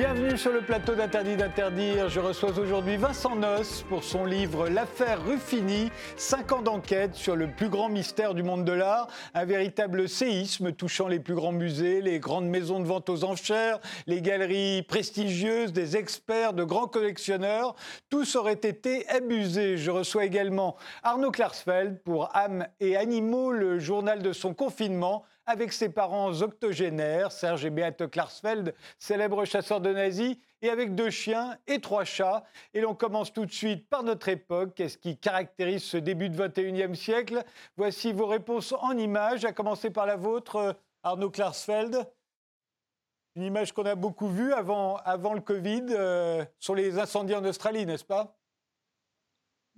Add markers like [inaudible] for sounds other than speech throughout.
Bienvenue sur le plateau d'Interdit d'interdire. Je reçois aujourd'hui Vincent Noss pour son livre L'affaire Ruffini, 5 ans d'enquête sur le plus grand mystère du monde de l'art, un véritable séisme touchant les plus grands musées, les grandes maisons de vente aux enchères, les galeries prestigieuses, des experts, de grands collectionneurs. Tous auraient été abusés. Je reçois également Arnaud Klarsfeld pour âme et animaux, le journal de son confinement avec ses parents octogénaires, Serge et Beate Klarsfeld, célèbres chasseurs de nazis, et avec deux chiens et trois chats. Et l'on commence tout de suite par notre époque. Qu'est-ce qui caractérise ce début de 21e siècle? Voici vos réponses en images, à commencer par la vôtre, Arnaud Klarsfeld. Une image qu'on a beaucoup vue avant, avant le Covid euh, sur les incendies en Australie, n'est-ce pas?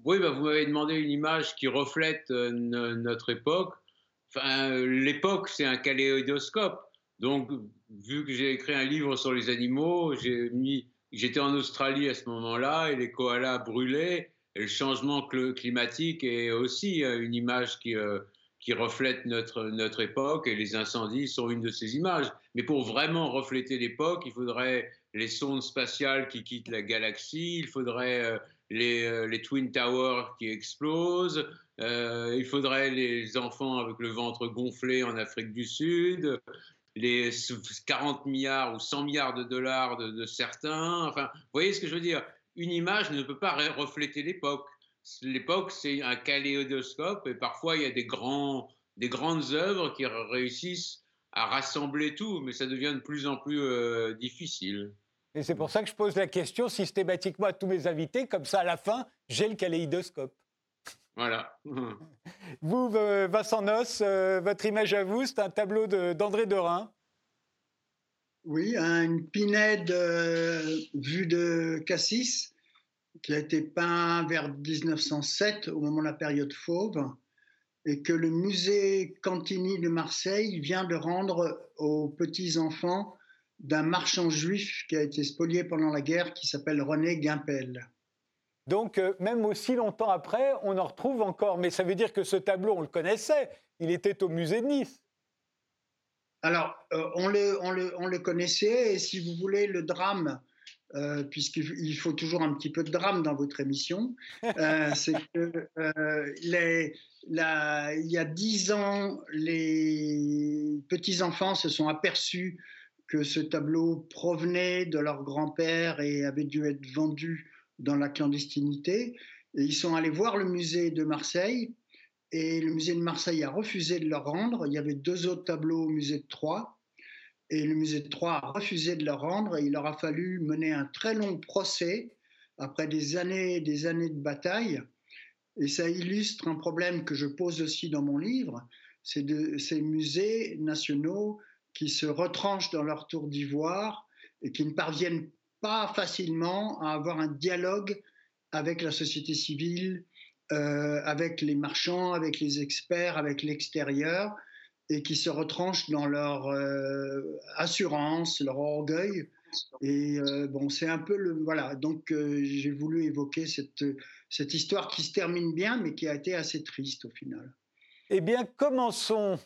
Oui, bah, vous m'avez demandé une image qui reflète euh, notre époque. L'époque, c'est un kaléidoscope. Donc, vu que j'ai écrit un livre sur les animaux, j'ai mis, j'étais en Australie à ce moment-là et les koalas brûlaient. Le changement climatique est aussi euh, une image qui, euh, qui reflète notre, notre époque et les incendies sont une de ces images. Mais pour vraiment refléter l'époque, il faudrait les sondes spatiales qui quittent la galaxie, il faudrait euh, les, les, Twin Towers qui explosent, euh, il faudrait les enfants avec le ventre gonflé en Afrique du Sud, les 40 milliards ou 100 milliards de dollars de, certains. Enfin, vous voyez ce que je veux dire? Une image ne peut pas refléter l'époque. L'époque, c'est un kaléidoscope et parfois il y a des, grands, des grandes œuvres qui réussissent à rassembler tout, mais ça devient de plus en plus euh, difficile. Et c'est pour ça que je pose la question systématiquement à tous mes invités, comme ça à la fin, j'ai le kaléidoscope. Voilà. [laughs] vous, Vincent Noss, euh, votre image à vous, c'est un tableau d'André Derain. Oui, une pinède euh, vue de Cassis, qui a été peint vers 1907, au moment de la période fauve, et que le musée Cantini de Marseille vient de rendre aux petits-enfants d'un marchand juif qui a été spolié pendant la guerre, qui s'appelle René Gimpel. Donc, euh, même aussi longtemps après, on en retrouve encore. Mais ça veut dire que ce tableau, on le connaissait. Il était au musée de Nice. Alors, euh, on, le, on, le, on, le, connaissait. Et si vous voulez, le drame, euh, puisqu'il faut toujours un petit peu de drame dans votre émission, [laughs] c'est que les, il y a dix ans, les petits-enfants se sont aperçus que ce tableau provenait de leur grand-père et avait dû être vendu dans la clandestinité. Et ils sont allés voir le musée de Marseille et le musée de Marseille a refusé de leur rendre. Il y avait deux autres tableaux au musée de Troyes et le musée de Troyes a refusé de leur rendre et il leur a fallu mener un très long procès après des années des années de bataille. Et ça illustre un problème que je pose aussi dans mon livre, c'est de ces musées nationaux qui se retranchent dans leur tour d'ivoire et qui ne parviennent pas facilement à avoir un dialogue avec la société civile, euh, avec les marchands, avec les experts, avec l'extérieur, et qui se retranchent dans leur euh, assurance, leur orgueil. Et euh, bon, c'est un peu le. Voilà, donc j'ai voulu évoquer cette, cette histoire qui se termine bien, mais qui a été assez triste au final. Eh bien, commençons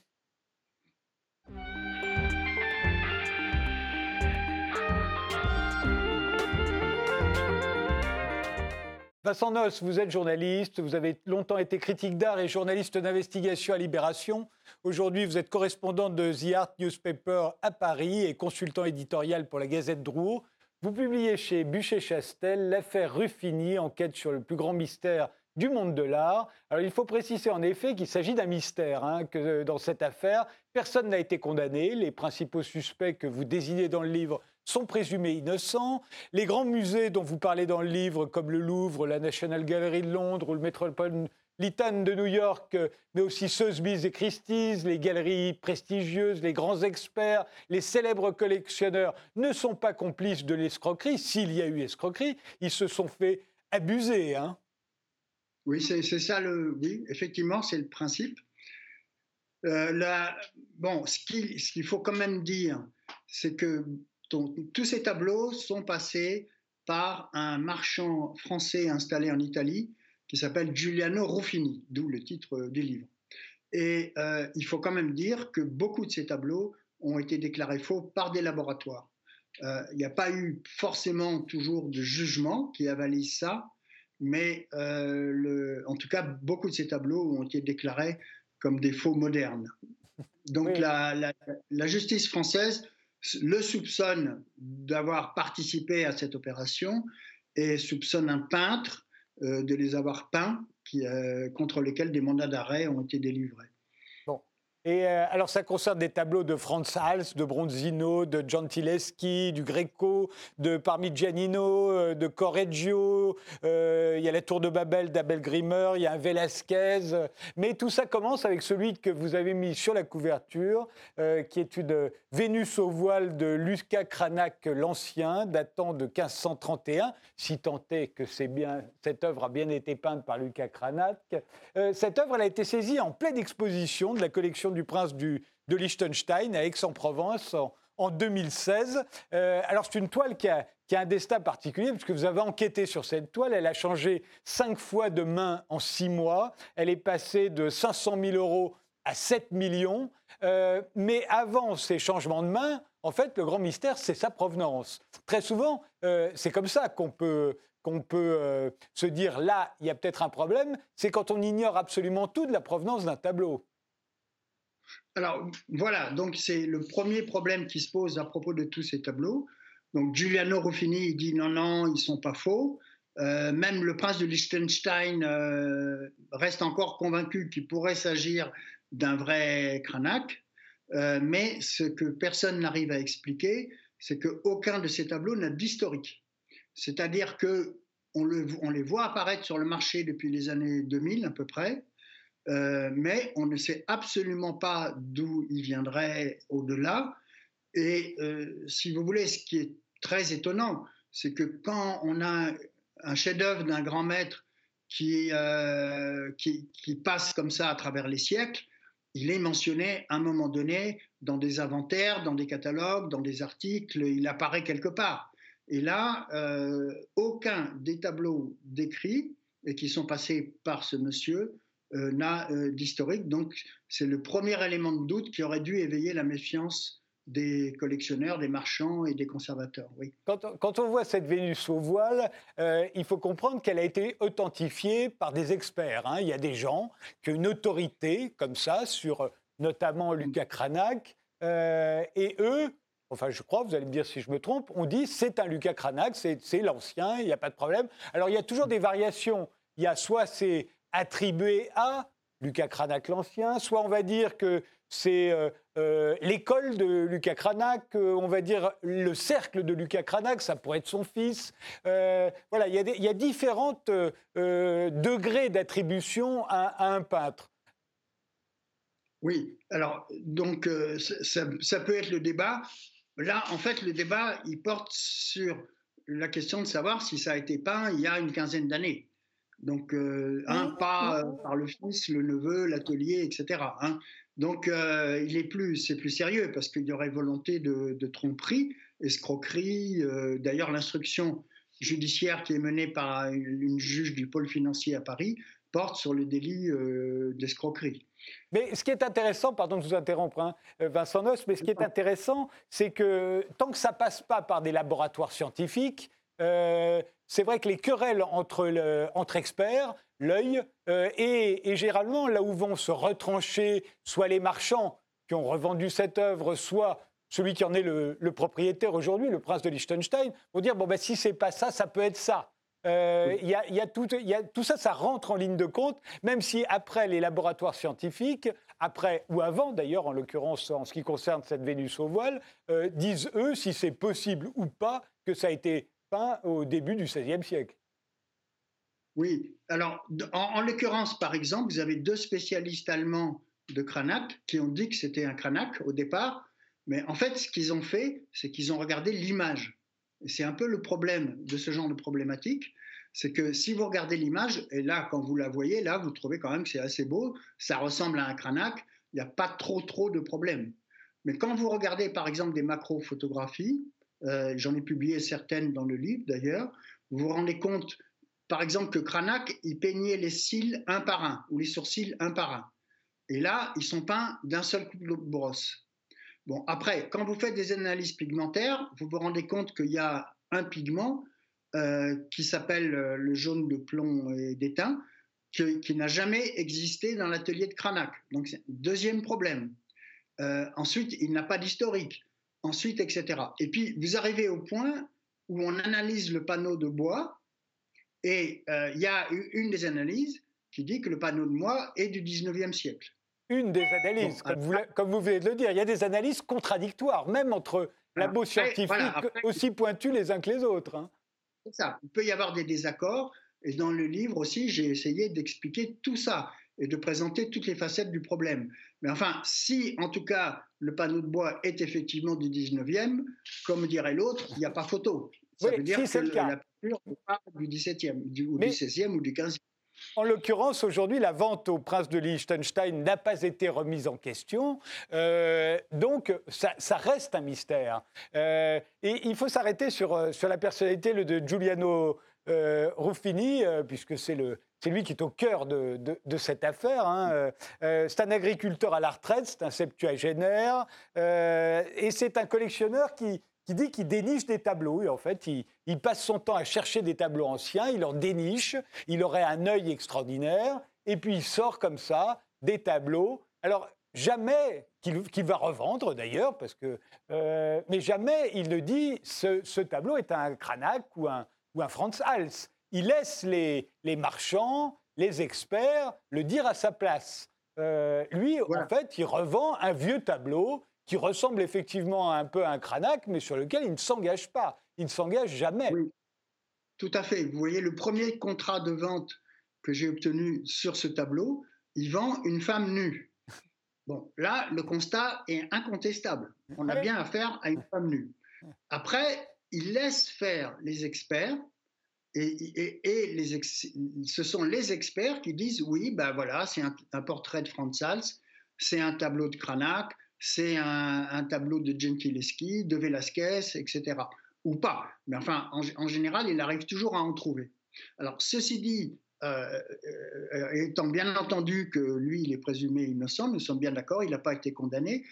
Vincent Noss, vous êtes journaliste, vous avez longtemps été critique d'art et journaliste d'investigation à Libération. Aujourd'hui, vous êtes correspondant de The Art Newspaper à Paris et consultant éditorial pour la Gazette Drouot. Vous publiez chez Bûcher-Chastel l'affaire Ruffini, enquête sur le plus grand mystère du monde de l'art. Alors il faut préciser en effet qu'il s'agit d'un mystère, hein, que dans cette affaire, personne n'a été condamné. Les principaux suspects que vous désignez dans le livre sont présumés innocents. Les grands musées dont vous parlez dans le livre, comme le Louvre, la National Gallery de Londres ou le Metropolitan de New York, mais aussi Sotheby's et Christie's, les galeries prestigieuses, les grands experts, les célèbres collectionneurs ne sont pas complices de l'escroquerie. S'il y a eu escroquerie, ils se sont fait abuser. Hein oui, c'est ça le. Oui, effectivement, c'est le principe. Euh, bon, ce qu'il faut quand même dire, c'est que tous ces tableaux sont passés par un marchand français installé en Italie qui s'appelle Giuliano Ruffini, d'où le titre du livre. Et euh, il faut quand même dire que beaucoup de ces tableaux ont été déclarés faux par des laboratoires. il n'y a pas eu forcément toujours de jugement qui avalise ça, mais le, en tout cas, beaucoup de ces tableaux ont été déclarés comme des faux modernes. Donc la, la, justice française le soupçonne d'avoir participé à cette opération et soupçonne un peintre de les avoir peints qui, contre lesquels des mandats d'arrêt ont été délivrés. Et euh, alors, ça concerne des tableaux de Franz Hals, de Bronzino, de Gentileschi, du Greco, de Parmigianino, euh, de Correggio. Euh, il y a la Tour de Babel d'Abel Grimmer, il y a un Velasquez. Mais tout ça commence avec celui que vous avez mis sur la couverture, qui est une Vénus au voile de Lucas Cranach l'Ancien, datant de 1531, si tant est que bien, cette œuvre a bien été peinte par Lucas Cranach. cette œuvre a été saisie en pleine exposition de la collection du prince de Liechtenstein à Aix-en-Provence en, 2016. Euh, alors c'est une toile qui a, un destin particulier, puisque vous avez enquêté sur cette toile. Elle a changé cinq fois de main en six mois. Elle est passée de 500 000 euros à 7 millions. Euh, mais avant ces changements de main, en fait, le grand mystère, c'est sa provenance. Très souvent, euh, c'est comme ça qu'on peut se dire là, il y a peut-être un problème, c'est quand on ignore absolument tout de la provenance d'un tableau. Alors voilà, donc c'est le premier problème qui se pose à propos de tous ces tableaux. Donc Giuliano Ruffini dit non, non, ils sont pas faux. Euh, même le prince de Liechtenstein euh, reste encore convaincu qu'il pourrait s'agir d'un vrai Cranach. Euh, mais ce que personne n'arrive à expliquer, c'est qu'aucun de ces tableaux n'a d'historique. C'est-à-dire que on, on, les voit apparaître sur le marché depuis les années 2000 à peu près, euh, mais on ne sait absolument pas d'où il viendrait au-delà. Et euh, si vous voulez, ce qui est très étonnant, c'est que quand on a un chef-d'œuvre d'un grand maître euh, qui, qui, passe comme ça à travers les siècles, il est mentionné à un moment donné dans des inventaires, dans des catalogues, dans des articles, il apparaît quelque part. Et là, aucun des tableaux décrits et qui sont passés par ce monsieur n'a euh, d'historique. Donc, c'est le premier élément de doute qui aurait dû éveiller la méfiance des collectionneurs, des marchands et des conservateurs. Oui. Quand, on voit cette Vénus au voile, euh, il faut comprendre qu'elle a été authentifiée par des experts. Hein. Il y a des gens qui ont une autorité comme ça sur notamment Lucas Cranach, et eux, enfin je crois, vous allez me dire si je me trompe, on dit c'est un Lucas Cranach, c'est l'ancien, il n'y a pas de problème. Alors il y a toujours des variations. Il y a soit c'est attribué à Lucas Cranach l'Ancien, soit on va dire que c'est euh, euh, l'école de Lucas Cranach, euh, on va dire le cercle de Lucas Cranach, ça pourrait être son fils. voilà, il y, a différents degrés d'attribution à, un peintre. Oui, alors donc ça, ça, peut être le débat. Là, en fait, le débat, il porte sur la question de savoir si ça a été peint il y a une quinzaine d'années. Donc, euh, un pas euh, par le fils, le neveu, l'atelier, etc. Hein. Donc, euh, il est plus, c'est plus sérieux parce qu'il y aurait volonté de, tromperie, escroquerie. D'ailleurs, l'instruction judiciaire qui est menée par une, juge du pôle financier à Paris porte sur le délit d'escroquerie. Mais ce qui est intéressant, pardon de vous interrompre, hein, Vincent Noss, mais ce qui est intéressant, c'est que tant que ça passe pas par des laboratoires scientifiques, c'est vrai que les querelles entre, entre experts, l'œil, euh, et, généralement là où vont se retrancher soit les marchands qui ont revendu cette œuvre, soit celui qui en est le, propriétaire aujourd'hui, le prince de Liechtenstein, vont dire bon ben si c'est pas ça, ça peut être ça. Euh, il y, a, tout, y a, tout ça, ça rentre en ligne de compte, même si après les laboratoires scientifiques, après ou avant d'ailleurs, en l'occurrence en ce qui concerne cette Vénus au voile, euh, disent eux si c'est possible ou pas que ça a été pas au début du XVIe siècle. Oui, alors en, l'occurrence, par exemple, vous avez deux spécialistes allemands de Cranach qui ont dit que c'était un Cranach au départ, mais en fait, ce qu'ils ont fait, c'est qu'ils ont regardé l'image. Et c'est un peu le problème de ce genre de problématique, c'est que si vous regardez l'image, et là, quand vous la voyez, là, vous trouvez quand même que c'est assez beau, ça ressemble à un Cranach, il n'y a pas trop, trop de problèmes. Mais quand vous regardez, par exemple, des macro-photographies, euh, j'en ai publié certaines dans le livre d'ailleurs, vous vous rendez compte, par exemple, que Cranach, il peignait les cils un par un, ou les sourcils un par un. Et là, ils sont peints d'un seul coup de brosse. Bon, après, quand vous faites des analyses pigmentaires, vous vous rendez compte qu'il y a un pigment euh, qui s'appelle euh, le jaune de plomb et d'étain, qui, n'a jamais existé dans l'atelier de Cranach. Donc, deuxième problème. Ensuite, il n'a pas d'historique. Ensuite, etc. Et puis, vous arrivez au point où on analyse le panneau de bois et il y a une des analyses qui dit que le panneau de bois est du 19e siècle une des analyses, comme, vous, comme, vous, venez de le dire. Il y a des analyses contradictoires, même entre labos scientifiques aussi pointus les uns que les autres. Hein. C'est ça. Il peut y avoir des désaccords. Et dans le livre aussi, j'ai essayé d'expliquer tout ça et de présenter toutes les facettes du problème. Mais enfin, si en tout cas le panneau de bois est effectivement du 19e, comme dirait l'autre, il n'y a pas photo. Ça veut dire que la peinture n'est pas du 17e, du, ou du 16e ou du 15e. En l'occurrence, aujourd'hui, la vente au prince de Liechtenstein n'a pas été remise en question. Euh, donc, ça, reste un mystère. Euh, et il faut s'arrêter sur, euh, sur la personnalité de Giuliano Ruffini, puisque c'est lui qui est au cœur de, cette affaire. Hein. c'est un agriculteur à la retraite, c'est un septuagénaire, et c'est un collectionneur qui, dit qu'il déniche des tableaux. En fait, il, passe son temps à chercher des tableaux anciens, il en déniche, il aurait un œil extraordinaire, et puis il sort comme ça des tableaux. Alors, jamais qu'il va revendre d'ailleurs, parce que, euh, mais jamais il ne dit ce, ce tableau est un Cranach ou un, ou un Franz Hals. Il laisse les, les, marchands, les experts le dire à sa place. Euh, lui, en fait, il revend un vieux tableau qui ressemble effectivement un peu à un Cranach, mais sur lequel il ne s'engage pas. Il ne s'engage jamais. Oui, tout à fait. Vous voyez, le premier contrat de vente que j'ai obtenu sur ce tableau, il vend une femme nue. Bon, là, le constat est incontestable. On a bien affaire à une femme nue. Après, il laisse faire les experts, et, ce sont les experts qui disent oui, ben voilà, c'est un, portrait de Franz Hals, c'est un tableau de Cranach, c'est un, tableau de Gentileschi, de Velázquez, etc. Ou pas. Mais enfin, en, général, il arrive toujours à en trouver. Alors, ceci dit, euh, euh, étant bien entendu que lui, il est présumé innocent, nous sommes bien d'accord, il n'a pas été condamné,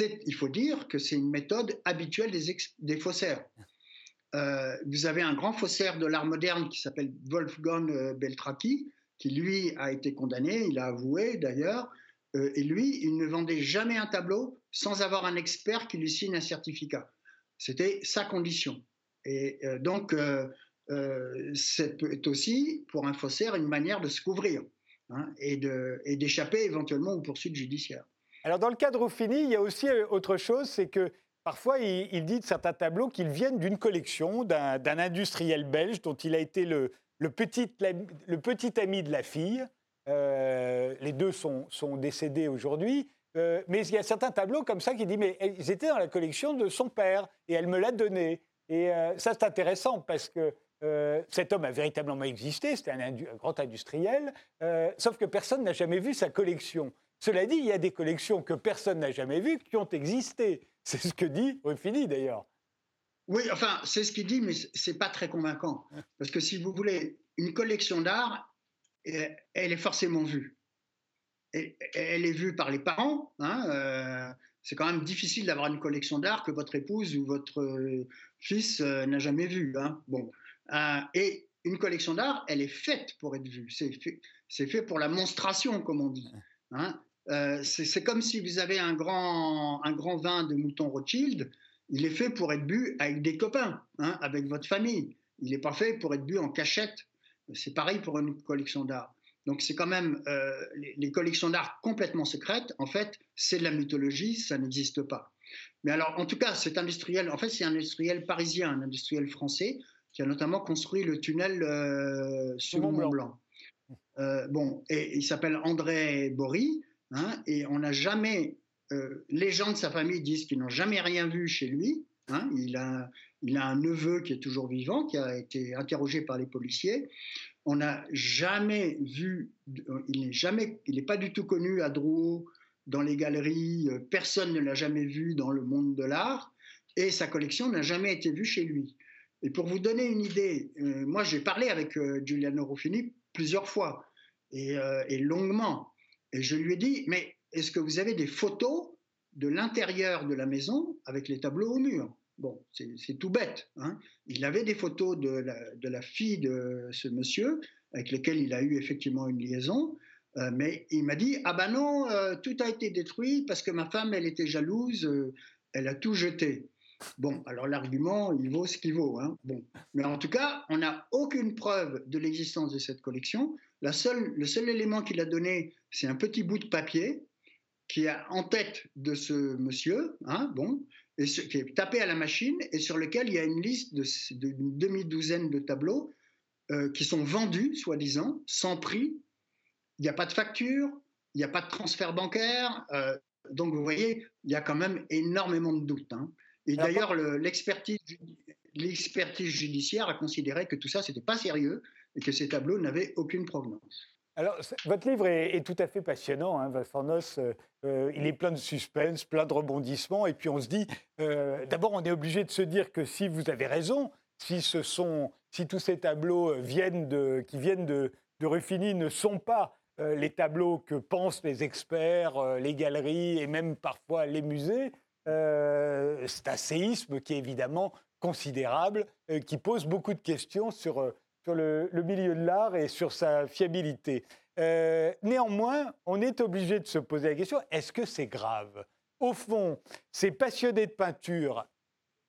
il faut dire que c'est une méthode habituelle des, des faussaires. Euh, vous avez un grand faussaire de l'art moderne qui s'appelle Wolfgang Beltraki, qui lui a été condamné, il a avoué d'ailleurs, euh, et lui, il ne vendait jamais un tableau sans avoir un expert qui lui signe un certificat. C'était sa condition. Et euh, donc, euh, c'est aussi, pour un faussaire, une manière de se couvrir hein, et d'échapper éventuellement aux poursuites judiciaires. Alors, dans le cas de Ruffini, il y a aussi autre chose, c'est que Parfois, il, dit de certains tableaux qu'ils viennent d'une collection d'un industriel belge dont il a été le, petit, ami de la fille. Euh, les deux sont, décédés aujourd'hui. Euh, mais il y a certains tableaux comme ça qui disent mais ils étaient dans la collection de son père et elle me l'a donné. Et euh, ça c'est intéressant parce que cet homme a véritablement existé, c'était un, grand industriel, sauf que personne n'a jamais vu sa collection. Cela dit, il y a des collections que personne n'a jamais vues qui ont existé. C'est ce que dit Ruffini d'ailleurs. Oui, enfin, c'est ce qu'il dit, mais c'est pas très convaincant. Parce que si vous voulez, une collection d'art, elle est forcément vue. elle est vue par les parents. Hein, euh, c'est quand même difficile d'avoir une collection d'art que votre épouse ou votre euh, fils euh, n'a jamais vue. Hein. Bon. et une collection d'art, elle est faite pour être vue. C'est fait, fait, pour la monstration, comme on dit. Hein. C'est comme si vous avez un grand, un grand vin de mouton Rothschild. Il est fait pour être bu avec des copains, hein, avec votre famille. Il n'est pas fait pour être bu en cachette c'est pareil pour une collection d'art. Donc c'est quand même euh, les, collections d'art complètement secrètes. En fait, c'est de la mythologie, ça n'existe pas. Mais alors, en tout cas, cet industriel, en fait, c'est un industriel parisien, un industriel français qui a notamment construit le tunnel euh, sur Mont Blanc. Euh, bon, et il s'appelle André Bory, hein, et on n'a jamais. les gens de sa famille disent qu'ils n'ont jamais rien vu chez lui. Hein, il, a, un neveu qui est toujours vivant, qui a été interrogé par les policiers. On n'a jamais vu, il n'est pas du tout connu à Drouot dans les galeries. Personne ne l'a jamais vu dans le monde de l'art, et sa collection n'a jamais été vue chez lui. Et pour vous donner une idée, euh, moi j'ai parlé avec euh, Giuliano Ruffini plusieurs fois euh, et longuement, et je lui ai dit, mais est-ce que vous avez des photos de l'intérieur de la maison avec les tableaux au mur? Bon, c'est tout bête. Hein. Il avait des photos de la, fille de ce monsieur avec lequel il a eu effectivement une liaison, euh, mais il m'a dit ah ben non, euh, tout a été détruit parce que ma femme elle était jalouse, euh, elle a tout jeté. Bon, alors l'argument, il vaut ce qu'il vaut. Hein. Bon. Mais en tout cas, on n'a aucune preuve de l'existence de cette collection. La seule, le seul élément qu'il a donné, c'est un petit bout de papier qui est en tête de ce monsieur, hein, bon, et qui est tapé à la machine et sur lequel il y a une liste d'une demi-douzaine de tableaux euh, qui sont vendus, soi-disant, sans prix. Il n'y a pas de facture, il n'y a pas de transfert bancaire. Euh, donc, vous voyez, il y a quand même énormément de doutes. Hein. Et d'ailleurs, l'expertise judiciaire a considéré que tout ça, c'était pas sérieux et que ces tableaux n'avaient aucune provenance. Alors, votre livre est, tout à fait passionnant, hein. Euh, euh, il est plein de suspense, plein de rebondissements. Et puis, on se dit, euh, d'abord, on est obligé de se dire que si vous avez raison, si, tous ces tableaux viennent de, qui viennent de, Ruffini ne sont pas les tableaux que pensent les experts, les galeries et même parfois les musées, c'est un séisme qui est évidemment considérable, qui pose beaucoup de questions sur, sur le, milieu de l'art et sur sa fiabilité. néanmoins, on est obligé de se poser la question, est-ce que c'est grave? Au fond, ces passionnés de peinture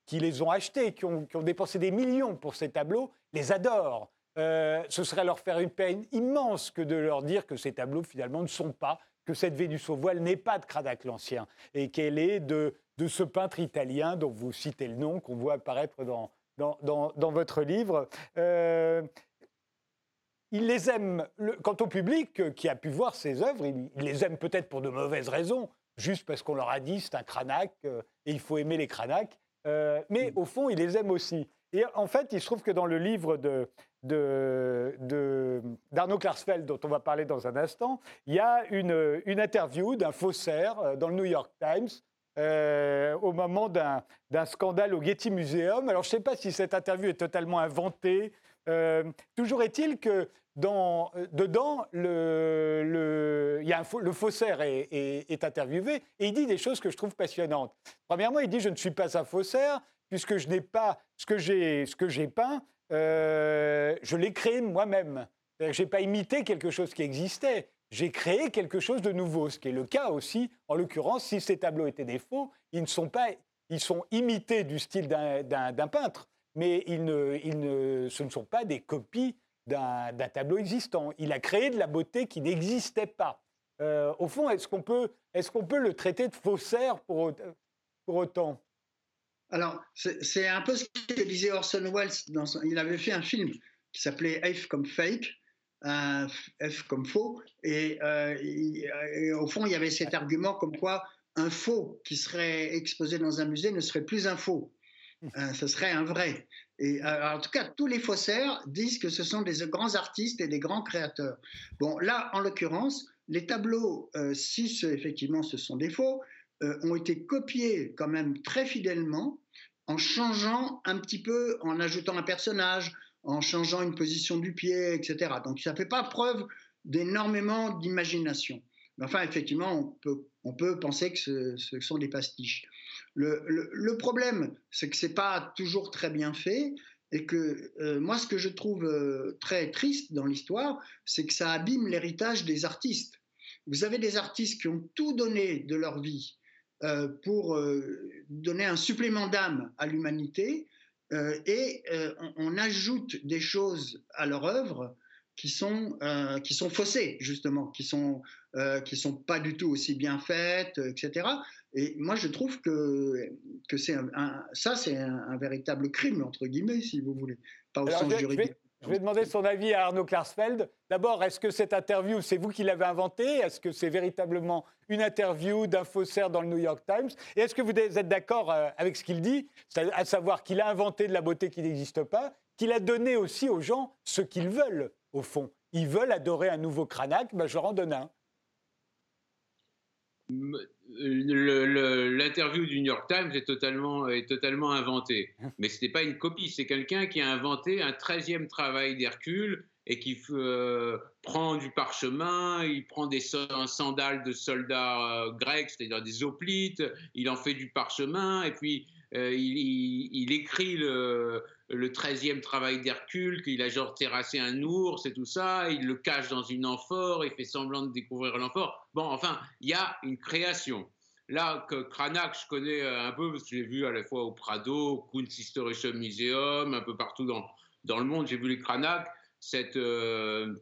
qui les ont achetés, qui ont, dépensé des millions pour ces tableaux, les adorent. ce serait leur faire une peine immense que de leur dire que ces tableaux finalement ne sont pas, que cette Vénus au voile n'est pas de Cradach l'Ancien et qu'elle est de ce peintre italien dont vous citez le nom, qu'on voit apparaître dans, dans, votre livre. Euh, il les aime, quant au public qui a pu voir ses œuvres, il, les aime peut-être pour de mauvaises raisons, juste parce qu'on leur a dit c'est un cranac euh, et il faut aimer les cranacs, euh, mais au fond, il les aime aussi. Et en fait, il se trouve que dans le livre de, d'Arnaud Klarsfeld, dont on va parler dans un instant, il y a une, une interview d'un faussaire dans le New York Times euh, au moment d'un scandale au Getty Museum. Alors, je ne sais pas si cette interview est totalement inventée. Euh, toujours est-il que dans, dedans, le, y a le faussaire est, interviewé et il dit des choses que je trouve passionnantes. Premièrement, il dit Je ne suis pas un faussaire puisque je n'ai pas ce que j'ai peint, euh, je l'ai créé moi-même. Je n'ai pas imité quelque chose qui existait j'ai créé quelque chose de nouveau, ce qui est le cas aussi, en l'occurrence, si ces tableaux étaient des faux, ils ne sont pas, ils sont imités du style d'un peintre, mais ils ne, ils ne, ce ne sont pas des copies d'un tableau existant. Il a créé de la beauté qui n'existait pas. Euh, au fond, est-ce qu'on peut, est qu'on peut le traiter de faussaire pour, pour autant? Alors, c'est un peu ce que disait Orson Welles. Il avait fait un film qui s'appelait F comme Fake, un F comme faux. Euh, et, au fond, il y avait cet argument comme quoi un faux qui serait exposé dans un musée ne serait plus un faux. Euh, ce serait un vrai. Et euh, en tout cas, tous les faussaires disent que ce sont des grands artistes et des grands créateurs. Bon, là, en l'occurrence, les tableaux, si effectivement ce sont des faux, ont été copiés quand même très fidèlement en changeant un petit peu, en ajoutant un personnage, en changeant une position du pied, etc. Donc ça ne fait pas preuve d'énormément d'imagination. Mais enfin, effectivement, on peut, penser que ce, sont des pastiches. Le, problème, c'est que ce n'est pas toujours très bien fait et que euh, moi, ce que je trouve euh, très triste dans l'histoire, c'est que ça abîme l'héritage des artistes. Vous avez des artistes qui ont tout donné de leur vie euh, pour donner un supplément d'âme à l'humanité euh, et euh, on, ajoute des choses à leur œuvre qui sont, euh, qui sont faussées, justement, qui sont, qui sont pas du tout aussi bien faites, etc. Et moi, je trouve que, que c'est un, ça, c'est un, véritable crime, entre guillemets, si vous voulez, pas au sens juridique. Je vais demander son avis à Arnaud Klarsfeld. D'abord, est-ce que cette interview, c'est vous qui l'avez inventée? Est-ce que c'est véritablement une interview d'un faussaire dans le New York Times? Et est-ce que vous êtes d'accord euh, avec ce qu'il dit, à savoir qu'il a inventé de la beauté qui n'existe pas, qu'il a donné aussi aux gens ce qu'ils veulent, au fond Ils veulent adorer un nouveau Cranach, ben je leur en donne un. L'interview du New York Times est totalement, est totalement inventée. [laughs] Mais ce n'est pas une copie, c'est quelqu'un qui a inventé un 13e travail d'Hercule et qui euh, prend du parchemin, il prend des sandales de soldats grecs, c'est-à-dire des hoplites, il en fait du parchemin, et puis il, écrit le, le 13e travail d'Hercule, qu'il a genre terrassé un ours et tout ça, il le cache dans une amphore, il fait semblant de découvrir l'amphore. Bon, enfin, il y a une création. Là, que Cranach, je connais un peu parce que j'ai vu à la fois au Prado, au Kunsthistorische Museum, un peu partout dans, dans le monde, j'ai vu les Cranach. Cette, euh,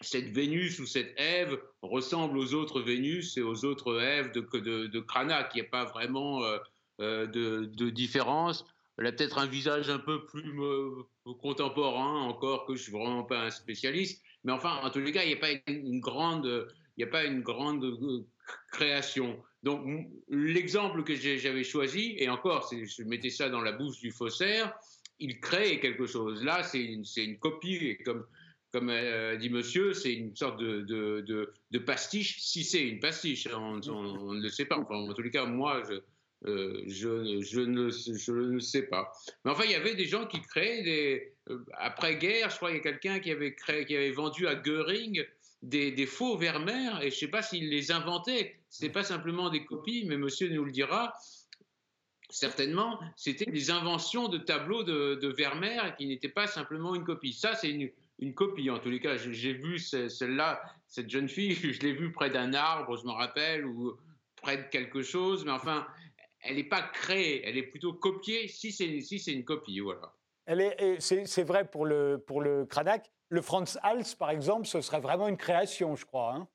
cette Vénus ou cette Ève ressemble aux autres Vénus et aux autres Èves de, Cranach. Il n'y a pas vraiment euh, euh, de différence. Elle a peut-être un visage un peu plus contemporain encore, que je suis vraiment pas un spécialiste. Mais enfin, en tous les cas, il n'y a pas une grande, il a pas une grande euh, création. Donc, l'exemple que j'avais choisi, et encore, je mettais ça dans la bouche du faussaire, il crée quelque chose. Là, c'est une, copie, et comme, comme euh, dit monsieur, c'est une sorte de, pastiche, si c'est une pastiche, on, on, ne le sait pas. Enfin, en tous les cas, moi, je, euh, je, ne, sais pas. Mais enfin, il y avait des gens qui créaient des. Euh, après-guerre, je crois qu'il y a quelqu'un qui avait, vendu à Goering des, faux Vermeer, et je ne sais pas s'il les inventait. Ce n'est pas simplement des copies, mais monsieur nous le dira. Certainement, c'était des inventions de tableaux de, de Vermeer qui n'étaient pas simplement une copie. Ça, c'est une, une, copie. En tous les cas, j'ai vu celle-là, cette jeune fille, [laughs] je l'ai vue près d'un arbre, je me rappelle, ou près de quelque chose. Mais enfin, elle n'est pas créée, elle est plutôt copiée si c'est si une copie, voilà. C'est vrai pour le, pour le Cranach. Le Franz Hals, par exemple, ce serait vraiment une création, je crois. Hein.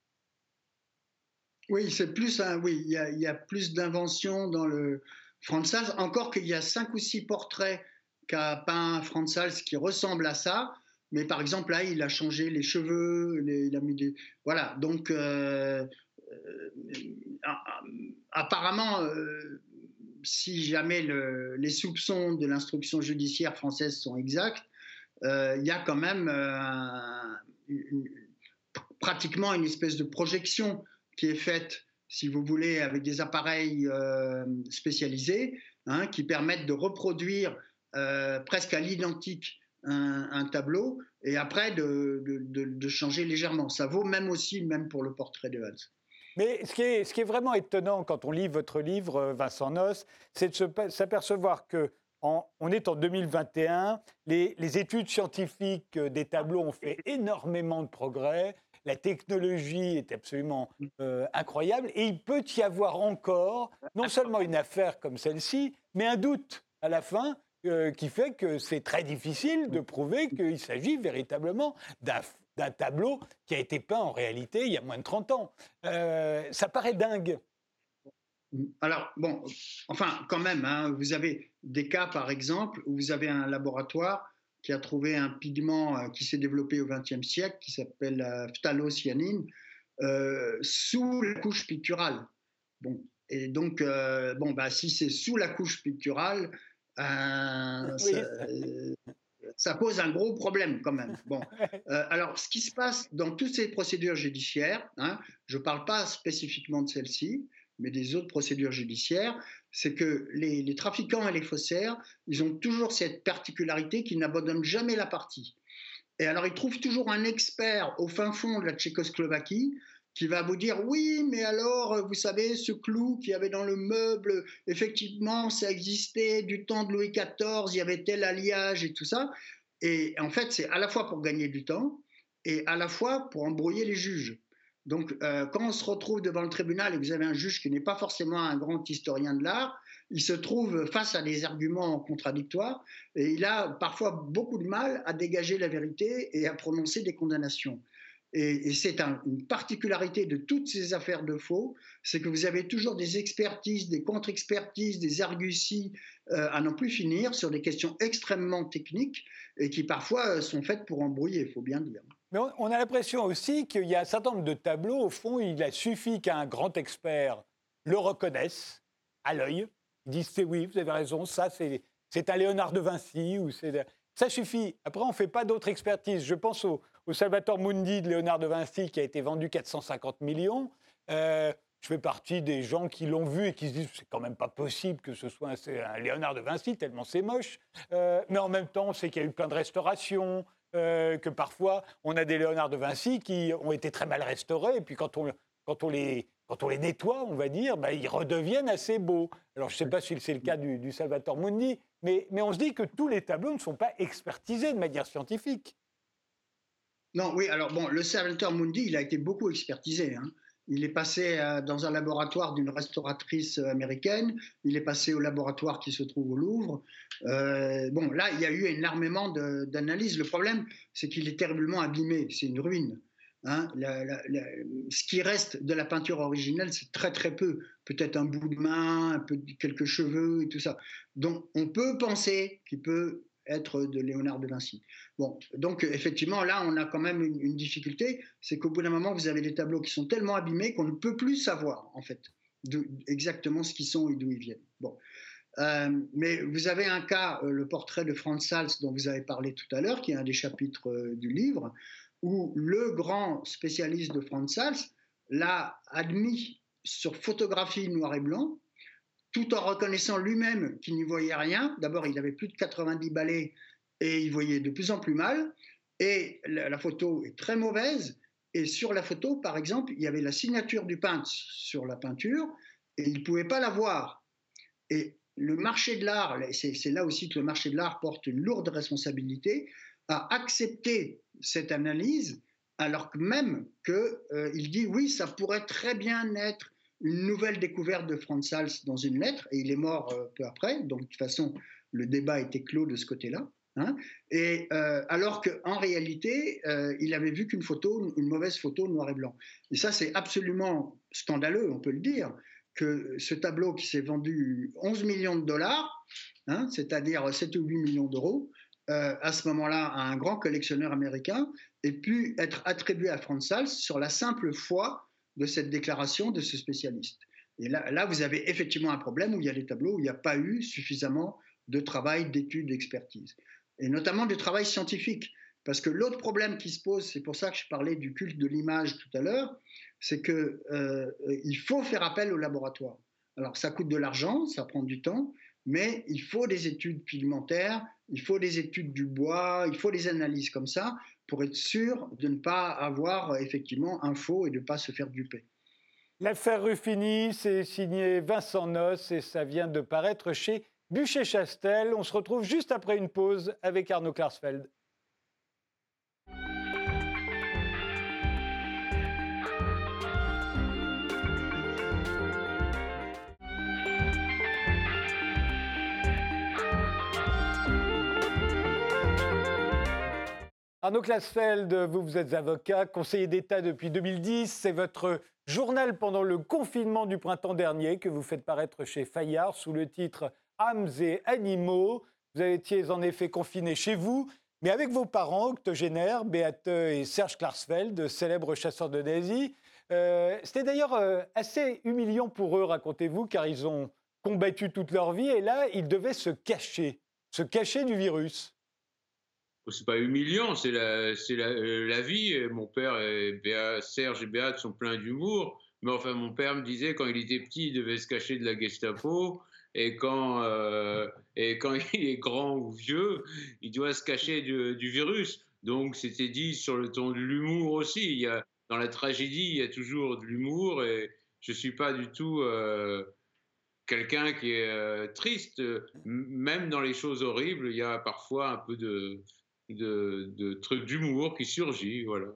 oui, c'est plus un, oui, il y, y, a plus d'inventions dans le Franz Hals. Encore qu'il y a cinq ou six portraits qu'a peint Franz Hals qui ressemblent à ça. Mais par exemple, là, il a changé les cheveux, il a mis des. Voilà. Donc, euh, euh, apparemment, euh, si jamais les soupçons de l'instruction judiciaire française sont exacts, euh, il y a quand même euh, pratiquement une espèce de projection qui est faite, si vous voulez, avec des appareils euh, spécialisés hein, qui permettent de reproduire presque à l'identique un, tableau et après de, de, changer légèrement. Ça vaut même aussi, même pour le portrait de Hans. Mais ce qui, est, ce qui est vraiment étonnant quand on lit votre livre, euh, Vincent Noss, c'est de s'apercevoir que on est en 2021, les, les, études scientifiques euh, des tableaux ont fait énormément de progrès, la technologie est absolument euh, incroyable, et il peut y avoir encore non seulement une affaire comme celle-ci, mais un doute à la fin qui fait que c'est très difficile de prouver qu'il s'agit véritablement d'un d'un tableau qui a été peint en réalité il y a moins de 30 ans. Euh, ça paraît dingue. Alors, bon, enfin, quand même, hein, vous avez des cas, par exemple, où vous avez un laboratoire qui a trouvé un pigment euh, qui s'est développé au XXe siècle, qui s'appelle la phthalocyanine, euh, sous la couche picturale. Bon, et donc, bon, bah, si c'est sous la couche picturale, ça pose un gros problème quand même. Bon, [laughs] euh, alors ce qui se passe dans toutes ces procédures judiciaires, hein, je ne parle pas spécifiquement de celle-ci, mais des autres procédures judiciaires, c'est que les, trafiquants et les faussaires, ils ont toujours cette particularité qu'ils n'abandonnent jamais la partie. Et alors ils trouvent toujours un expert au fin fond de la Tchécoslovaquie qui va vous dire oui, mais alors, vous savez, ce clou qu'il y avait dans le meuble, effectivement, ça existait du temps de Louis XIV, il y avait tel alliage et tout ça. Et en fait, c'est à la fois pour gagner du temps et à la fois pour embrouiller les juges. Donc, euh, quand on se retrouve devant le tribunal et que vous avez un juge qui n'est pas forcément un grand historien de l'art, il se trouve face à des arguments contradictoires et il a parfois beaucoup de mal à dégager la vérité et à prononcer des condamnations. Et, c'est une particularité de toutes ces affaires de faux, c'est que vous avez toujours des expertises, des contre-expertises, des arguties euh, à n'en plus finir sur des questions extrêmement techniques et qui parfois euh, sont faites pour embrouiller, il faut bien dire. Mais on, a l'impression aussi qu'il y a un certain nombre de tableaux, au fond, il a suffi qu'un grand expert le reconnaisse à l'œil, il dise c'est oui, vous avez raison, ça c'est un Léonard de Vinci ou c'est ça suffit. Après, on ne fait pas d'autres expertises. Je pense au, au Salvatore Mundi de Léonard de Vinci qui a été vendu 450 millions. Euh, je fais partie des gens qui l'ont vu et qui se disent c'est quand même pas possible que ce soit un, Léonard de Vinci tellement c'est moche. Euh, mais en même temps, sait qu'il y a eu plein de restaurations, euh, que parfois on a des Léonard de Vinci qui ont été très mal restaurés, et puis quand on, les, nettoie, on va dire, bah, ils redeviennent assez beaux. Alors je ne sais pas si c'est le cas du, du Salvator Mundi, mais on se dit que tous les tableaux ne sont pas expertisés de manière scientifique. Non, oui, alors bon, le Salvator Mundi, il a été beaucoup expertisé. Hein. Il est passé euh, dans un laboratoire d'une restauratrice américaine. Il est passé au laboratoire qui se trouve au Louvre. Euh, bon, là, il y a eu énormément d'analyses. Le problème, c'est qu'il est terriblement abîmé. C'est une ruine. Hein. ce qui reste de la peinture originelle, c'est très très peu. Peut-être un bout de main, un peu, quelques cheveux et tout ça. Donc, on peut penser qu'il peut être de Léonard de Vinci. Bon, donc effectivement, là, on a quand même une, difficulté, c'est qu'au bout d'un moment, vous avez des tableaux qui sont tellement abîmés qu'on ne peut plus savoir, en fait, exactement ce qu'ils sont et d'où ils viennent. Bon. Euh, mais vous avez un cas, euh, le portrait de Franz Sals, dont vous avez parlé tout à l'heure, qui est un des chapitres euh, du livre, où le grand spécialiste de Franz Sals l'a admis sur photographie noir et blanc, tout en reconnaissant lui-même qu'il n'y voyait rien. D'abord, il avait plus de 90 balais et il voyait de plus en plus mal. Et la, photo est très mauvaise. Et sur la photo, par exemple, il y avait la signature du peintre sur la peinture et il ne pouvait pas la voir. Et le marché de l'art, c'est là aussi que le marché de l'art porte une lourde responsabilité, a accepté cette analyse alors que même qu'il euh, dit oui, ça pourrait très bien être une nouvelle découverte de Franz Hals dans une lettre, et il est mort euh, peu après, donc de toute façon, le débat était clos de ce côté-là. Hein. et euh, alors qu'en réalité, euh, il avait vu qu'une photo, une mauvaise photo noir et blanc. Et ça, c'est absolument scandaleux, on peut le dire, que ce tableau qui s'est vendu 11 millions de dollars, hein, c'est-à-dire 7 ou 8 millions d'euros, à ce moment-là, à un grand collectionneur américain, ait pu être attribué à Franz Hals sur la simple foi de cette déclaration de ce spécialiste. Et là, là, vous avez effectivement un problème où il y a des tableaux où il n'y a pas eu suffisamment de travail, d'études, d'expertise, et notamment de travail scientifique. Parce que l'autre problème qui se pose, c'est pour ça que je parlais du culte de l'image tout à l'heure, c'est qu'il euh, faut faire appel au laboratoire. Alors ça coûte de l'argent, ça prend du temps, mais il faut des études pigmentaires, il faut des études du bois, il faut des analyses comme ça pour être sûr de ne pas avoir effectivement un faux et de ne pas se faire duper. L'affaire Ruffini, c'est signé Vincent Noss et ça vient de paraître chez Bûcher-Chastel. On se retrouve juste après une pause avec Arnaud Klarsfeld. Arnaud Klasfeld, vous, vous êtes avocat, conseiller d'État depuis 2010. C'est votre journal pendant le confinement du printemps dernier que vous faites paraître chez Fayard sous le titre Âmes et animaux. Vous étiez en effet confiné chez vous, mais avec vos parents, octogénaires, Beate et Serge Klarsfeld, célèbres chasseurs de nazis. Euh, c'était d'ailleurs euh, assez humiliant pour eux, racontez-vous, car ils ont combattu toute leur vie et là, ils devaient se cacher, se cacher du virus c'est pas humiliant, c'est la, la, euh, la, vie. Mon père et Serge et Béat sont pleins d'humour. Mais enfin, mon père me disait quand il était petit, il devait se cacher de la Gestapo. Et quand, euh, et quand [laughs] il est grand ou vieux, il doit se cacher du, virus. Donc, c'était dit sur le ton de l'humour aussi. Il y a, dans la tragédie, il y a toujours de l'humour. Et je suis pas du tout. Euh, quelqu'un qui est triste, même dans les choses horribles, il y a parfois un peu de, de, trucs d'humour qui surgit, voilà.